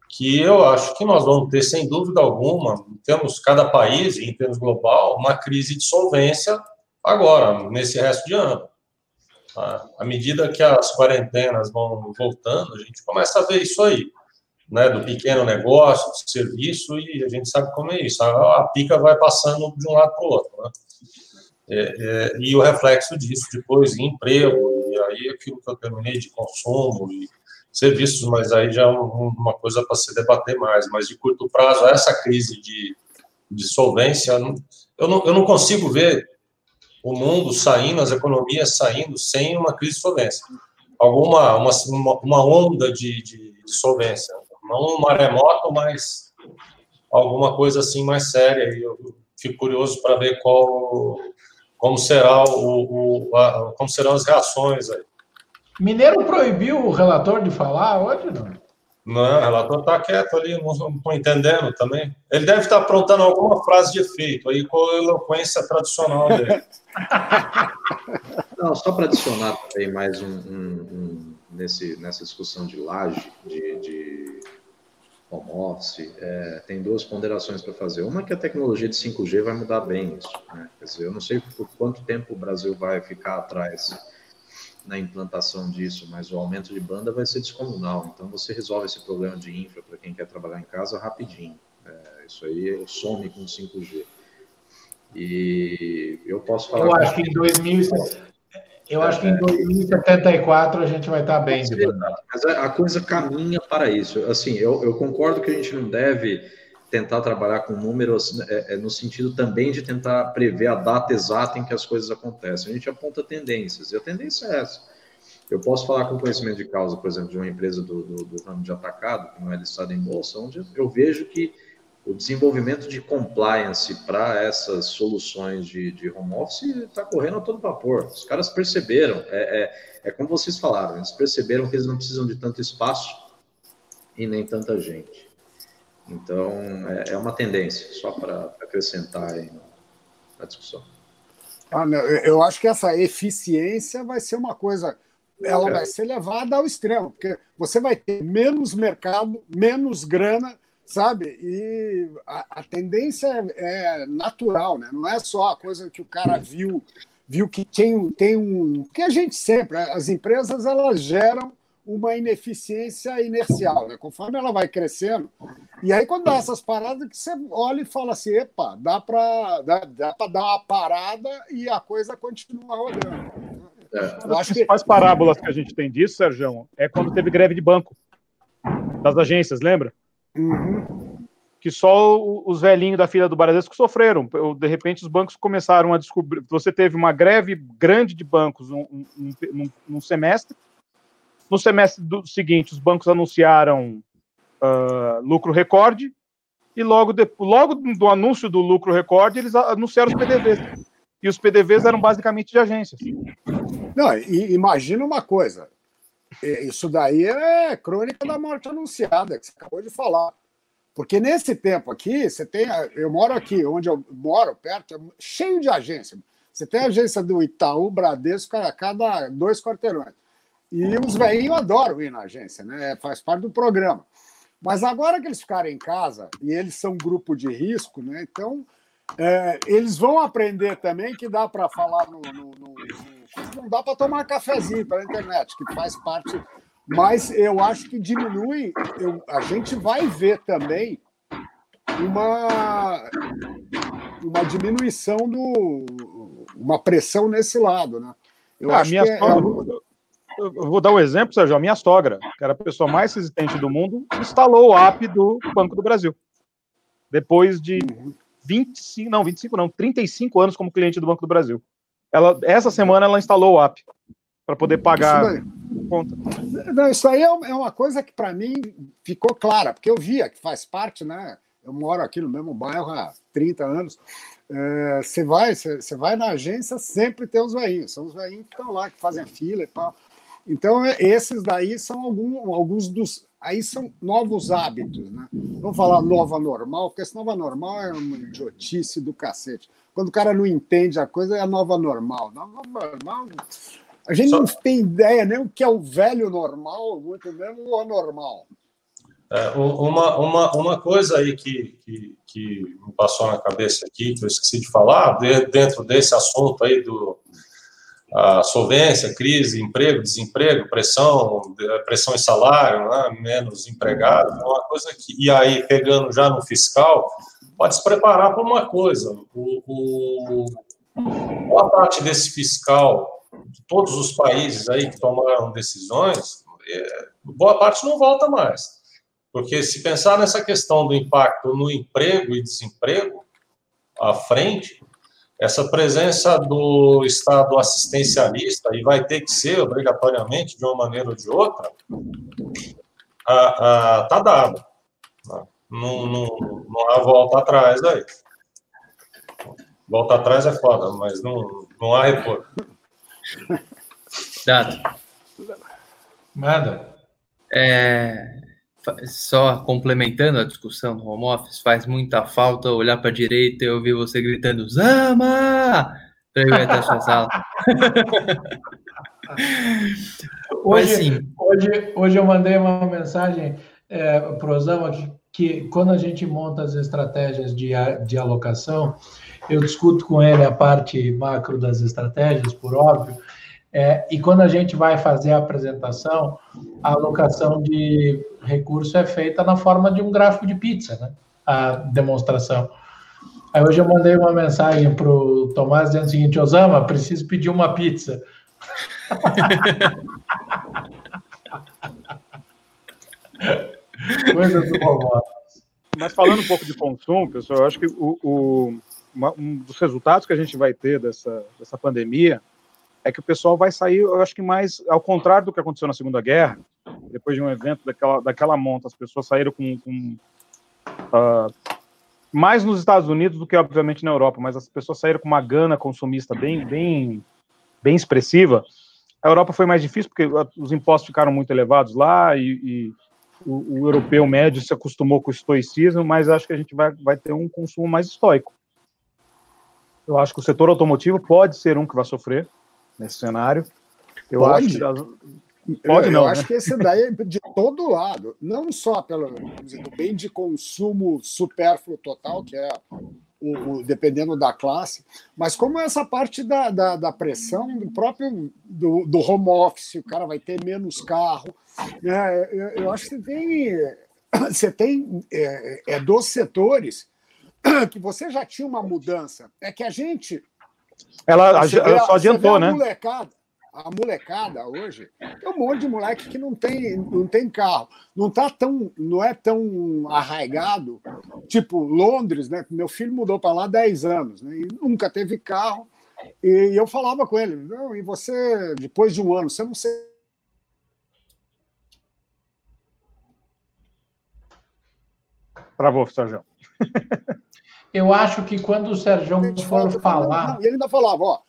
que eu acho que nós vamos ter, sem dúvida alguma, temos cada país, em termos global, uma crise de solvência agora, nesse resto de ano. Tá? À medida que as quarentenas vão voltando, a gente começa a ver isso aí, né, do pequeno negócio, do serviço, e a gente sabe como é isso. A, pica vai passando de um lado para o outro. Né? É, é, e o reflexo disso depois em emprego, e aí aquilo que eu terminei de consumo, e serviços, mas aí já é uma coisa para se debater mais. Mas de curto prazo, essa crise de, de solvência, eu não, eu não consigo ver o mundo saindo, as economias saindo sem uma crise de solvência. Alguma uma, uma onda de, de, de solvência. Não um maremoto, mas alguma coisa assim mais séria. E eu fico curioso para ver qual, como, será o, o a, como serão as reações aí. Mineiro proibiu o relator de falar hoje, não? Não, o relator está quieto ali, não estou entendendo também. Ele deve estar tá aprontando alguma frase de efeito aí com a eloquência tradicional dele. Não, só para adicionar também mais um, um, um, nesse, nessa discussão de laje, de, de home office, é, tem duas ponderações para fazer. Uma é que a tecnologia de 5G vai mudar bem isso. Né? Quer dizer, eu não sei por quanto tempo o Brasil vai ficar atrás na implantação disso, mas o aumento de banda vai ser descomunal. Então você resolve esse problema de infra para quem quer trabalhar em casa rapidinho. É, isso aí some com 5G. E eu posso falar. Eu acho que em 2000, eu acho que em 2074 a gente vai estar bem. Mas a coisa caminha para isso. Assim, eu, eu concordo que a gente não deve tentar trabalhar com números é, é, no sentido também de tentar prever a data exata em que as coisas acontecem. A gente aponta tendências, e a tendência é essa. Eu posso falar com conhecimento de causa, por exemplo, de uma empresa do, do, do ramo de atacado, que não é listada em bolsa, onde eu vejo que o desenvolvimento de compliance para essas soluções de, de home office está correndo a todo vapor. Os caras perceberam, é, é, é, como vocês falaram, eles perceberam que eles não precisam de tanto espaço e nem tanta gente. Então, é, é uma tendência, só para acrescentar aí na discussão. Ah, eu acho que essa eficiência vai ser uma coisa, ela vai ser levada ao extremo, porque você vai ter menos mercado, menos grana sabe? E a, a tendência é, é, natural, né? Não é só a coisa que o cara viu, viu que tem, tem um. Que a gente sempre, as empresas elas geram uma ineficiência inercial, né? Conforme ela vai crescendo. E aí, quando dá essas paradas, que você olha e fala assim: epa, dá para dá, dá dar uma parada e a coisa continua rodando. É. Eu acho que as parábolas que a gente tem disso, Sérgio, é quando teve greve de banco das agências, lembra? Uhum. Que só os velhinhos da fila do Bradesco sofreram. De repente, os bancos começaram a descobrir. Você teve uma greve grande de bancos num, num, num semestre. No semestre do seguinte, os bancos anunciaram uh, lucro recorde. E logo, de, logo do anúncio do lucro recorde, eles anunciaram os PDVs. E os PDVs eram basicamente de agências. Não, e imagina uma coisa: isso daí é crônica da morte anunciada, que você acabou de falar. Porque nesse tempo aqui, você tem. Eu moro aqui, onde eu moro, perto, é cheio de agência. Você tem a agência do Itaú, Bradesco, a cada dois quarteirões. E os velhinhos adoram ir na agência, né? Faz parte do programa. Mas agora que eles ficarem em casa e eles são grupo de risco, né? Então é, eles vão aprender também que dá para falar no, no, no, não dá para tomar cafezinho pela internet, que faz parte. Mas eu acho que diminui. Eu, a gente vai ver também uma, uma diminuição do. uma pressão nesse lado, né? Eu ah, acho minha que é é... eu vou dar um exemplo, Sérgio. A minha sogra, que era a pessoa mais resistente do mundo, instalou o app do Banco do Brasil. Depois de uhum 25, não, 25 não, 35 anos como cliente do Banco do Brasil. Ela, essa semana ela instalou o app para poder pagar conta. Não, isso aí é, é uma coisa que para mim ficou clara, porque eu via que faz parte, né? Eu moro aqui no mesmo bairro há 30 anos. É, você vai, você vai na agência, sempre tem os veinhos, são os veinhos que estão lá, que fazem fila e tal. Então, é, esses daí são algum, alguns dos Aí são novos hábitos, né? Vamos falar nova normal, porque essa nova normal é uma idiotice do cacete. Quando o cara não entende a coisa, é a nova normal. Nova normal. A gente Só... não tem ideia nem o que é o velho normal, muito menos o anormal. É, uma, uma, uma coisa aí que, que, que me passou na cabeça aqui, que eu esqueci de falar, dentro desse assunto aí do, a solvência, crise, emprego, desemprego, pressão, pressão em salário, né, menos empregados, é uma coisa que, e aí pegando já no fiscal, pode se preparar para uma coisa, o, o, boa parte desse fiscal de todos os países aí que tomaram decisões, é, boa parte não volta mais, porque se pensar nessa questão do impacto no emprego e desemprego à frente, essa presença do Estado assistencialista, e vai ter que ser obrigatoriamente, de uma maneira ou de outra, está dado. Não, não, não há volta atrás aí. Volta atrás é foda, mas não, não há retorno. Dado. Nada. É, só complementando a discussão do home office, faz muita falta olhar para a direita e ouvir você gritando Zama! Para ir até a sua sala. hoje, hoje, hoje eu mandei uma mensagem é, para o Zama que que quando a gente monta as estratégias de, de alocação, eu discuto com ele a parte macro das estratégias, por óbvio, é, e quando a gente vai fazer a apresentação, a alocação de recurso é feita na forma de um gráfico de pizza, né? A demonstração. Aí hoje eu mandei uma mensagem para o Tomás dizendo o seguinte: Osama, preciso pedir uma pizza. Coisa do Mas falando um pouco de consumo, pessoal, eu acho que o, o um dos resultados que a gente vai ter dessa, dessa pandemia é que o pessoal vai sair, eu acho que mais ao contrário do que aconteceu na Segunda Guerra, depois de um evento daquela, daquela monta, as pessoas saíram com, com uh, mais nos Estados Unidos do que obviamente na Europa, mas as pessoas saíram com uma gana consumista bem, bem, bem expressiva. A Europa foi mais difícil porque os impostos ficaram muito elevados lá e, e o, o, europeu médio se acostumou com o estoicismo, mas acho que a gente vai, vai ter um consumo mais estoico. Eu acho que o setor automotivo pode ser um que vai sofrer nesse cenário. Eu pode? acho que pode eu, não. Eu né? acho que esse daí é de todo lado, não só pelo dizer, bem de consumo supérfluo total, que é o, o, dependendo da classe, mas como essa parte da, da, da pressão do próprio do, do, home office, o cara vai ter menos carro. Né? Eu, eu acho que você tem, você tem é, é dos setores que você já tinha uma mudança. É que a gente. Ela, ela só adiantou, a né? Molecada, a molecada hoje tem um monte de moleque que não tem, não tem carro. Não tá tão, não é tão arraigado, tipo Londres, né? Meu filho mudou para lá há 10 anos, né? E nunca teve carro. E eu falava com ele, não, e você, depois de um ano, você não sei. Travou, Sérgio. Eu acho que quando o Sérgio for falar. E ele ainda falava, ó.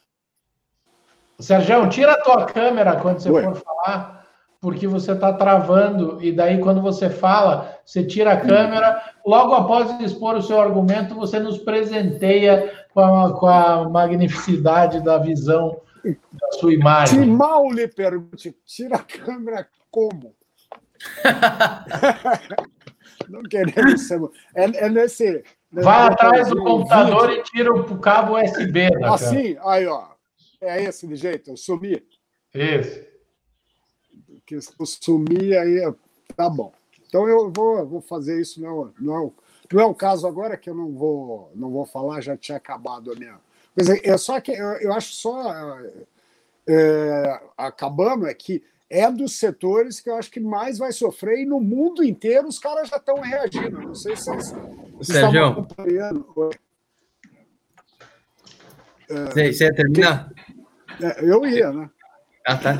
Sérgio, tira a tua câmera quando você Ué. for falar, porque você está travando, e daí quando você fala, você tira a câmera, logo após expor o seu argumento, você nos presenteia com a, com a magnificidade da visão da sua imagem. Que mal lhe pergunte, tira a câmera como? Não queremos ser. É, é nesse Vai atrás do computador vídeo. e tira o cabo USB. Né, assim, aí, ó. É esse de jeito, eu sumi. Isso. Que eu sumi aí, tá bom. Então eu vou, vou fazer isso, não, não, é o, não é o caso agora que eu não vou, não vou falar, já tinha acabado a minha. Mas é, é só que eu, eu acho só. É, acabando é que é dos setores que eu acho que mais vai sofrer e no mundo inteiro os caras já estão reagindo. Não sei se vocês, Sérgio. acompanhando. Você, você ia terminar? É, eu ia, né? Ah, tá.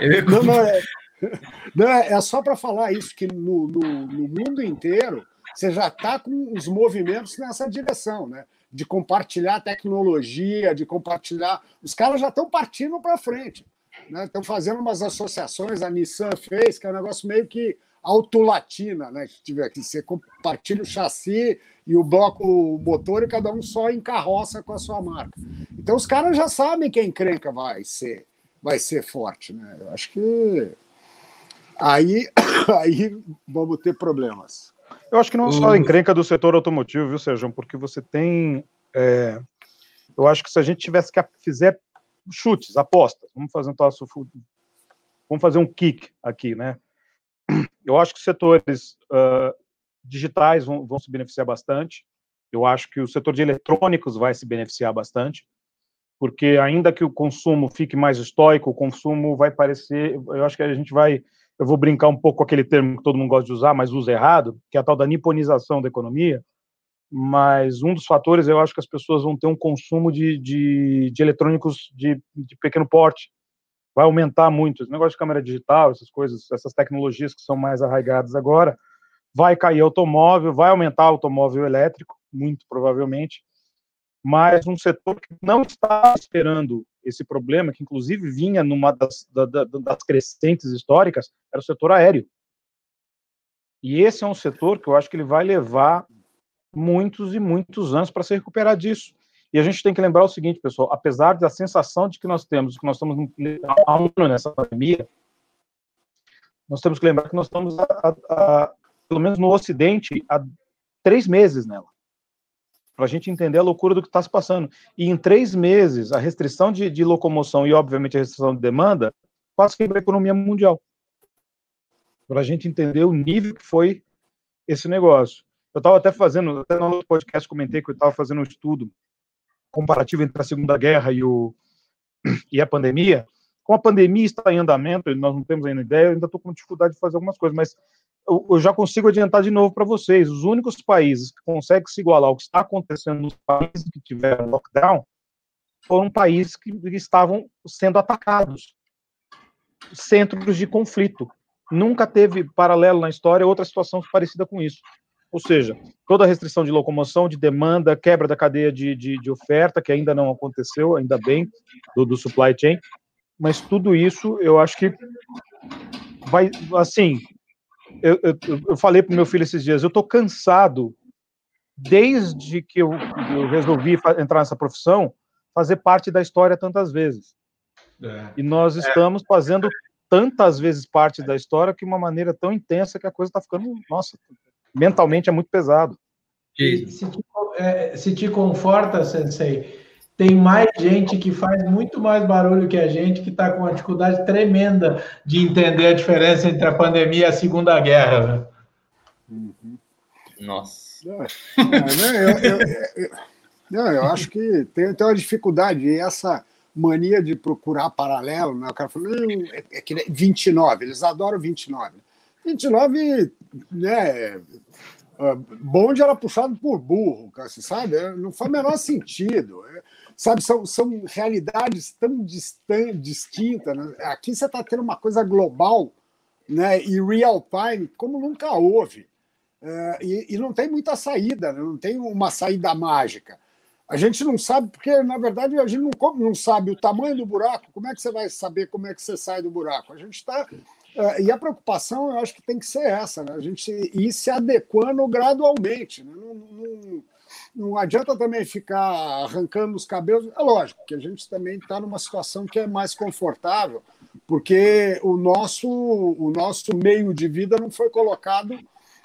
Eu ia não, não, é, não, é, é só para falar isso, que no, no, no mundo inteiro você já está com os movimentos nessa direção, né? De compartilhar tecnologia, de compartilhar. Os caras já estão partindo para frente. Estão né? fazendo umas associações, a Nissan fez, que é um negócio meio que autolatina, né? Que tiver que você compartilha o chassi e o bloco o motor e cada um só em carroça com a sua marca. Então os caras já sabem que a encrenca vai ser vai ser forte, né? Eu acho que aí aí vamos ter problemas. Eu acho que não é só a encrenca do setor automotivo, viu, Sérgio? Porque você tem é, eu acho que se a gente tivesse que fizer chutes, apostas. Vamos fazer um vamos fazer um kick aqui, né? Eu acho que os setores uh, digitais vão, vão, se beneficiar bastante. Eu acho que o setor de eletrônicos vai se beneficiar bastante, porque ainda que o consumo fique mais estoico, o consumo vai parecer. Eu acho que a gente vai. Eu vou brincar um pouco com aquele termo que todo mundo gosta de usar, mas usa errado, que é a tal da niponização da economia mas um dos fatores eu acho que as pessoas vão ter um consumo de, de, de eletrônicos de, de, pequeno porte. Vai aumentar muito. Esse negócio de câmera digital, essas coisas, essas tecnologias que são mais arraigadas agora, vai cair automóvel, vai aumentar automóvel elétrico, muito provavelmente, mas um setor que não está esperando esse problema, que inclusive vinha numa das, da, das crescentes históricas, era o setor aéreo. E esse é um setor que eu acho que ele vai levar muitos e muitos anos para se recuperar disso. E a gente tem que lembrar o seguinte, pessoal, apesar da sensação de que nós temos, que nós estamos há um ano nessa pandemia, nós temos que lembrar que nós estamos há, há, pelo menos no Ocidente, há três meses nela. Para a gente entender a loucura do que está se passando. E em três meses, a restrição de, de locomoção e, obviamente, a restrição de demanda quase quebrou a economia mundial. Para a gente entender o nível que foi esse negócio. Eu estava até fazendo, até no outro podcast comentei que eu estava fazendo um estudo comparativo entre a Segunda Guerra e, o, e a pandemia. Com a pandemia está em andamento, nós não temos ainda ideia, eu ainda estou com dificuldade de fazer algumas coisas, mas eu, eu já consigo adiantar de novo para vocês. Os únicos países que conseguem se igualar ao que está acontecendo nos países que tiveram lockdown foram países que estavam sendo atacados centros de conflito. Nunca teve paralelo na história outra situação parecida com isso. Ou seja, toda a restrição de locomoção, de demanda, quebra da cadeia de, de, de oferta, que ainda não aconteceu, ainda bem, do, do supply chain, mas tudo isso eu acho que vai, assim, eu, eu, eu falei para meu filho esses dias, eu estou cansado, desde que eu, eu resolvi entrar nessa profissão, fazer parte da história tantas vezes. É. E nós estamos fazendo tantas vezes parte da história que uma maneira tão intensa que a coisa está ficando, nossa, mentalmente é muito pesado. Se te, é, se te conforta, Sensei, tem mais gente que faz muito mais barulho que a gente, que está com uma dificuldade tremenda de entender a diferença entre a pandemia e a Segunda Guerra. Né? Uhum. Nossa. É, eu, eu, eu, não, eu acho que tem, tem uma dificuldade, e essa mania de procurar paralelo, né? O cara falou, é, é que 29, eles adoram 29. 29, né? Ah, bonde era puxado por burro, você sabe? É, não faz o menor sentido. É, sabe, são, são realidades tão distan distintas. Né? Aqui você está tendo uma coisa global né, e real time como nunca houve. É, e, e, não tem muita saída, né? não tem uma saída mágica. A gente não sabe, porque, na verdade, a gente não, não sabe o tamanho do buraco. Como é que você vai saber como é que você sai do buraco? A gente está. É, e a preocupação, eu acho que tem que ser essa, né? a gente ir se adequando gradualmente. Né? Não, não, não adianta também ficar arrancando os cabelos. É lógico que a gente também está numa situação que é mais confortável, porque o nosso, o nosso meio de vida não foi colocado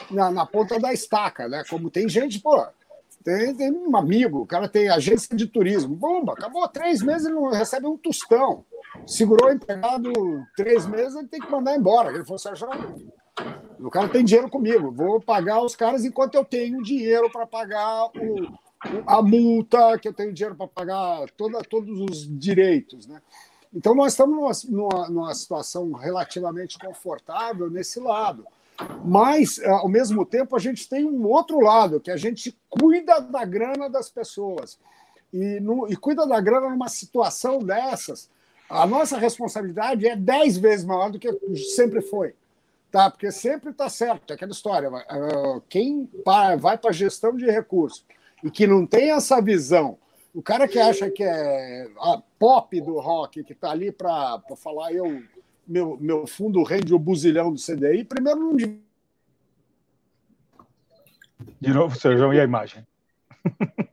na, na ponta da estaca, né? Como tem gente, pô, tem, tem um amigo, o cara tem agência de turismo. Bomba, acabou três meses e não recebe um tostão. Segurou o empregado três meses, ele tem que mandar embora. Ele falou, Sérgio, o cara tem dinheiro comigo, vou pagar os caras enquanto eu tenho dinheiro para pagar o, a multa, que eu tenho dinheiro para pagar toda, todos os direitos. Né? Então, nós estamos numa, numa, numa situação relativamente confortável nesse lado. Mas, eh, ao mesmo tempo, a gente tem um outro lado, que a gente cuida da grana das pessoas. E, no, e cuida da grana numa situação dessas, a nossa responsabilidade é dez vezes maior do que sempre foi. Tá? Porque sempre está certo, é aquela história. Eh, quem vai para a gestão de recursos e que não tem essa visão, o cara que acha que é a pop do rock, que está ali para falar eu meu, meu fundo rende o buzilhão do CDI, primeiro não. De novo, Sérgio, e a imagem?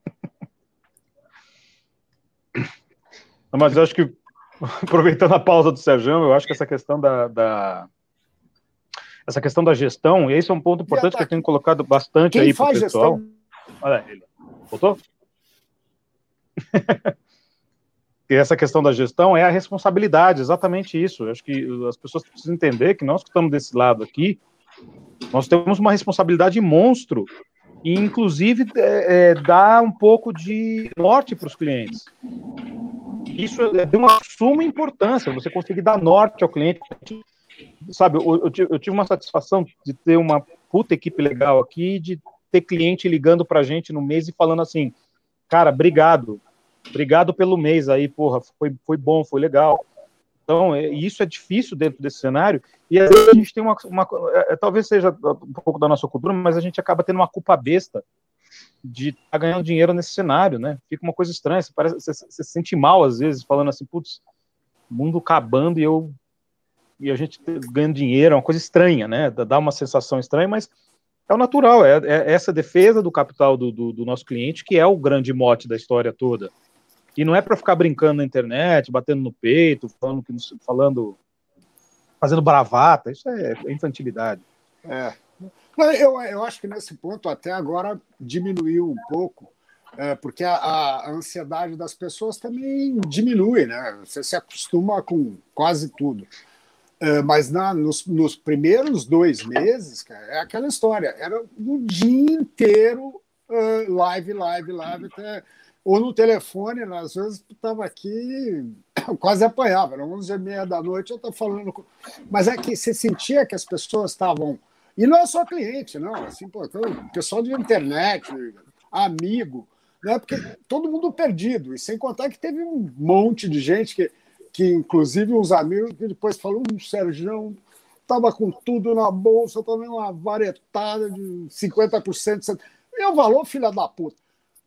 Mas acho que, aproveitando a pausa do Sérgio, eu acho que essa questão da, da essa questão da gestão, e esse é um ponto importante que eu tenho colocado bastante Quem aí para o pessoal. Gestão? Olha ele. Voltou? E essa questão da gestão é a responsabilidade, exatamente isso. Eu acho que as pessoas precisam entender que nós que estamos desse lado aqui, nós temos uma responsabilidade monstro e, inclusive, é, é, dar um pouco de norte para os clientes. Isso é de uma suma importância, você conseguir dar norte ao cliente. Sabe, eu, eu, tive uma satisfação de ter uma puta equipe legal aqui, de ter cliente ligando para a gente no mês e falando assim, cara, obrigado, Obrigado pelo mês aí, porra, foi, foi bom, foi legal. Então, é, isso é difícil dentro desse cenário, e às vezes a gente tem uma. uma é, talvez seja um pouco da nossa cultura, mas a gente acaba tendo uma culpa besta de estar tá ganhando dinheiro nesse cenário, né? Fica uma coisa estranha, você, parece, você, você se sente mal às vezes, falando assim, putz, mundo acabando e eu. E a gente ganhando dinheiro, é uma coisa estranha, né? Dá uma sensação estranha, mas é o natural, é, é essa defesa do capital do, do, do nosso cliente que é o grande mote da história toda. E não é para ficar brincando na internet, batendo no peito, falando, falando fazendo bravata. Isso é, é infantilidade. É. Eu, eu acho que nesse ponto até agora diminuiu um pouco, é, porque a, a, ansiedade das pessoas também diminui, né? Você se acostuma com quase tudo. É, mas na, nos, nos, primeiros dois meses, cara, é aquela história, era o dia inteiro uh, live, live, live, até, ou no telefone, né? às vezes estava aqui, quase apanhava, era 11 e meia da noite, eu estava falando. Com... Mas é que você sentia que as pessoas estavam e não é só cliente, não. Assim, pô, então, pessoal de internet, amigo, né? porque todo mundo perdido. E sem contar que teve um monte de gente que, que inclusive uns amigos, que depois falaram: o Sérgio estava com tudo na bolsa, também uma varetada de 50%. E o valor, filha da puta.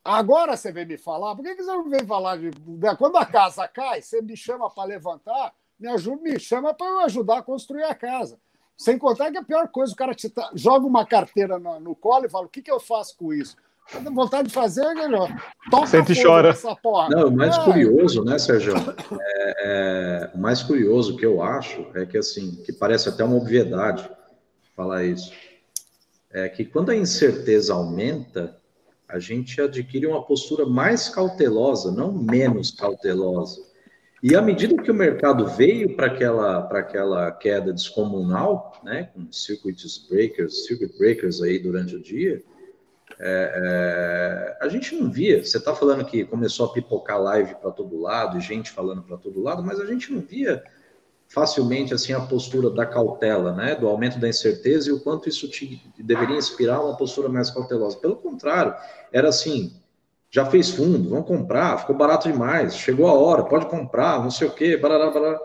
Agora você vem me falar, por que, você não vem falar de. Quando a casa cai, você me chama para levantar, me ajuda, me chama para eu ajudar a construir a casa. Sem contar que a pior coisa, o cara te tá, joga uma carteira no, no, colo e fala: o que, que eu faço com isso? Tenho vontade de fazer, é melhor. Toca Sente e chora. Essa porra. Não, o mais é. curioso, né, Sérgio? É, é, o mais curioso que eu acho é que, assim, que parece até uma obviedade falar isso, é que quando a incerteza aumenta, a gente adquire uma postura mais cautelosa, não menos cautelosa. E à medida que o mercado veio para aquela, aquela queda descomunal, né, com circuit breakers, circuit breakers aí durante o dia, é, é, a gente não via. Você está falando que começou a pipocar live para todo lado, gente falando para todo lado, mas a gente não via facilmente assim a postura da cautela, né, do aumento da incerteza e o quanto isso te, deveria inspirar uma postura mais cautelosa. Pelo contrário, era assim, já fez fundo, vão comprar, ficou barato demais, chegou a hora, pode comprar, não sei o quê, barará, barará.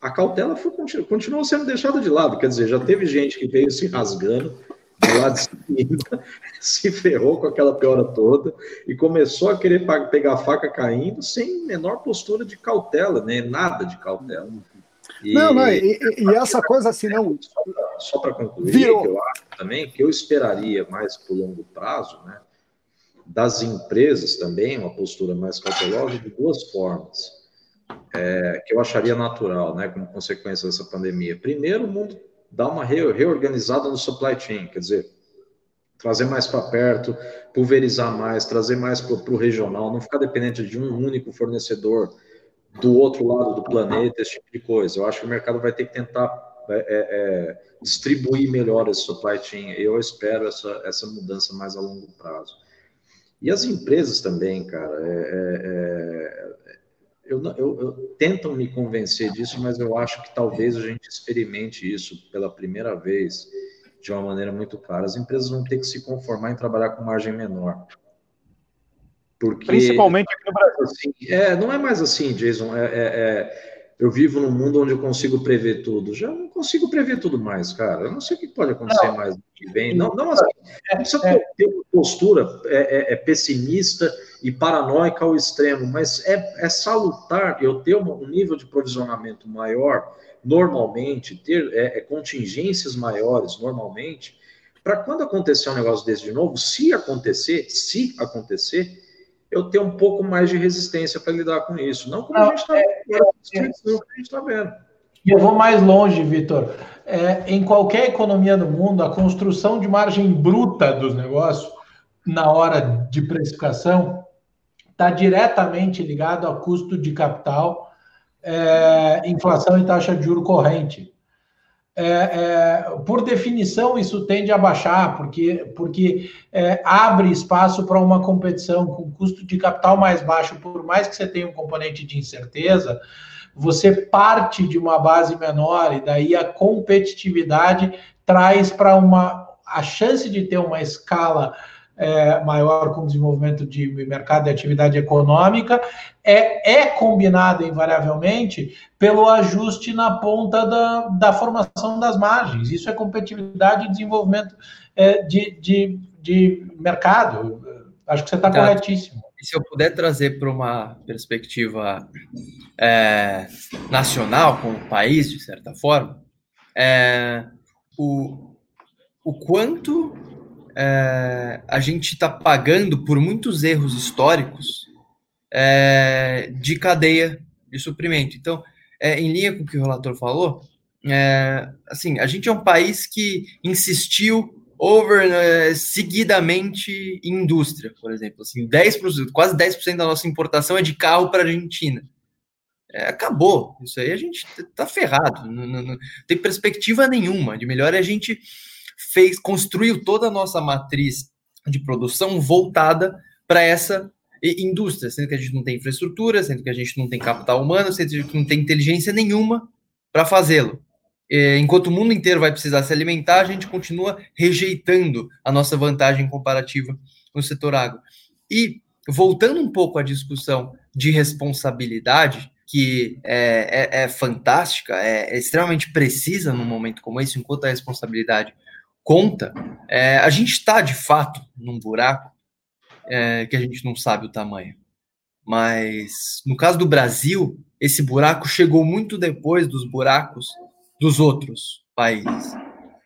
A cautela foi, continuou sendo deixada de lado, quer dizer, já teve gente que veio se rasgando do lado de cima, se ferrou com aquela piora toda e começou a querer pegar a faca caindo sem menor postura de cautela, né? Nada de cautela. E, não, não, e, e essa coisa assim, não. Só para concluir, virou. que eu acho também que eu esperaria mais para o longo prazo, né? Das empresas também, uma postura mais cautelosa de duas formas, é, que eu acharia natural, né, como consequência dessa pandemia. Primeiro, o mundo dá uma reorganizada no supply chain, quer dizer, trazer mais para perto, pulverizar mais, trazer mais para o regional, não ficar dependente de um único fornecedor do outro lado do planeta, esse tipo de coisa. Eu acho que o mercado vai ter que tentar é, é, é distribuir melhor esse supply chain. Eu espero essa, essa mudança mais a longo prazo. E as empresas também, cara, é, é, é, eu, eu, eu, tentam me convencer disso, mas eu acho que talvez a gente experimente isso pela primeira vez de uma maneira muito clara. As empresas vão ter que se conformar em trabalhar com margem menor. Porque, Principalmente aqui no Brasil. Assim, é, não é mais assim, Jason. É, é, é eu vivo num mundo onde eu consigo prever tudo. Já não consigo prever tudo mais, cara. Eu não sei o que pode acontecer não. mais no que vem. Não, não assim. Não precisa é, ter uma postura é, é, é, pessimista e paranoica ao extremo, mas é, é salutar eu ter um nível de provisionamento maior, normalmente, ter é, é, contingências maiores, normalmente, para quando acontecer um negócio desse de novo, se acontecer, se acontecer, eu ter um pouco mais de resistência para lidar com isso. Não como a gente está é, é, tá vendo. E eu vou mais longe, Vitor. É, em qualquer economia do mundo, a construção de margem bruta dos negócios, na hora de precificação, está diretamente ligado a custo de capital, é, inflação e taxa de juro corrente é, é, por definição, isso tende a baixar, porque, porque é, abre espaço para uma competição com custo de capital mais baixo, por mais que você tenha um componente de incerteza, você parte de uma base menor e daí a competitividade traz para uma a chance de ter uma escala é, maior com o desenvolvimento de mercado de atividade econômica, é, é combinada invariavelmente pelo ajuste na ponta da, da formação das margens. Isso é competitividade e desenvolvimento é, de, de, de mercado. Acho que você está tá. corretíssimo. E se eu puder trazer para uma perspectiva é, nacional, como país, de certa forma, é, o, o quanto é, a gente está pagando por muitos erros históricos é, de cadeia de suprimento. Então, é, em linha com o que o relator falou, é, assim, a gente é um país que insistiu over né, seguidamente em indústria, por exemplo. Assim, 10%, quase 10% da nossa importação é de carro para a Argentina. É, acabou. Isso aí a gente tá ferrado. Não, não, não, tem perspectiva nenhuma de melhor. A gente fez, construiu toda a nossa matriz de produção voltada para essa indústria, sendo que a gente não tem infraestrutura, sendo que a gente não tem capital humano, sendo que não tem inteligência nenhuma para fazê-lo. Enquanto o mundo inteiro vai precisar se alimentar, a gente continua rejeitando a nossa vantagem comparativa no setor agro. E voltando um pouco à discussão de responsabilidade, que é, é, é fantástica, é, é, extremamente precisa num momento como esse, enquanto a responsabilidade conta, é, a gente está de fato num buraco é, que a gente não sabe o tamanho. Mas no caso do Brasil, esse buraco chegou muito depois dos buracos dos outros países.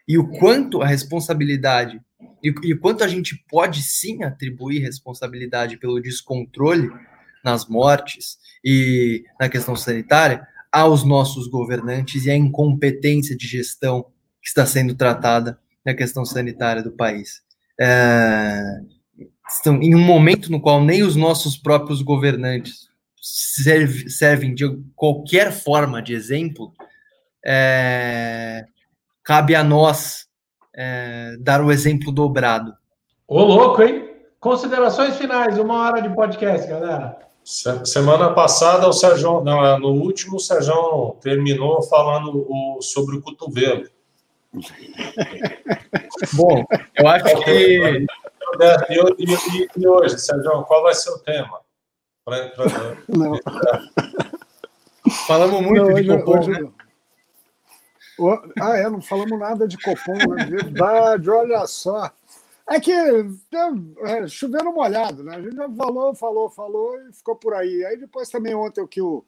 E o quanto a responsabilidade e, o quanto a gente pode sim atribuir responsabilidade pelo descontrole nas mortes e na questão sanitária aos nossos governantes e à incompetência de gestão que está sendo tratada na questão sanitária do país. É, estão em um momento no qual nem os nossos próprios governantes serve, servem de qualquer forma de exemplo, é, cabe a nós é, dar o exemplo dobrado. Ô, louco, hein? Considerações finais, uma hora de podcast, galera. Semana passada, o Sérgio, não, é, no último, o Sérgio terminou falando o, sobre o cotovelo. Bom, eu acho que. E, e, e, hoje, Sérgio, qual vai ser o tema? Pra, pra... Não. Falamos muito não, de Copom, hoje, né? Ah, é, não falamos nada de Copom, é verdade, olha só. É que é, chovendo molhado, né? A gente já falou, falou, falou e ficou por aí. Aí depois também ontem o que o,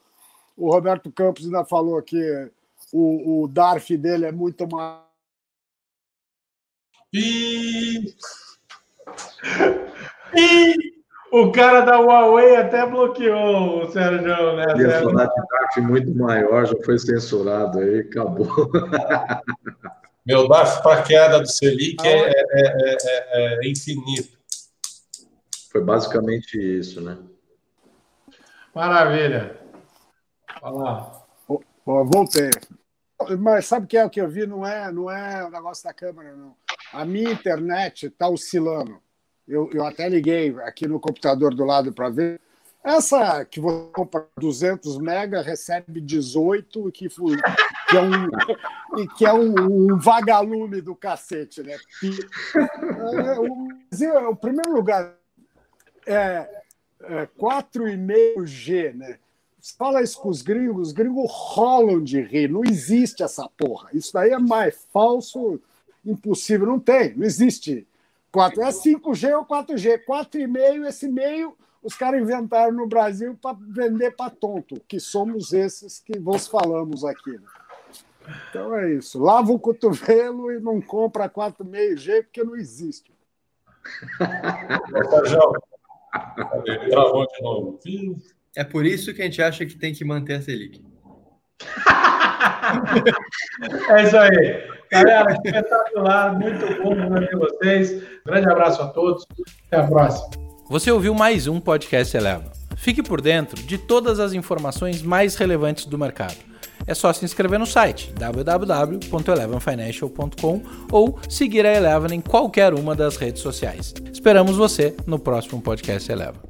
o Roberto Campos ainda falou que o, o DARF dele é muito mais. E... e... O cara da Huawei até bloqueou o Sérgio, né? Ia falar de muito maior, já foi censurado aí, acabou. Meu DAF para queda do Selic é, é, é, é, infinito. Foi basicamente isso, né? Maravilha. Olha voltei. Mas sabe o que é o que eu vi? Não é, não é o negócio da câmera, não. A minha internet está oscilando. Eu, eu até liguei aqui no computador do lado para ver. Essa que você compra 200 mega recebe 18, que, foi, que é, um, que é um, um, vagalume do cacete, né? É, o, é, o primeiro lugar é, é 4,5G, né? Fala isso com os gringos, os gringos rolam de rir. Não existe essa porra. Isso daí é mais falso, impossível. Não tem, não existe 4. É 5G ou 4G. 4,5, esse meio os caras inventaram no Brasil para vender para tonto, que somos esses que vos falamos aqui. Né? Então é isso. Lava o cotovelo e não compra 4,5G porque não existe. Travou de novo. É por isso que a gente acha que tem que manter a Selic. é isso aí. Galera, espetacular, muito bom ver vocês. Grande abraço a todos. Até a próxima. Você ouviu mais um podcast Eleva. Fique por dentro de todas as informações mais relevantes do mercado. É só se inscrever no site www.elevenfinancial.com ou seguir a Eleven em qualquer uma das redes sociais. Esperamos você no próximo podcast Eleva.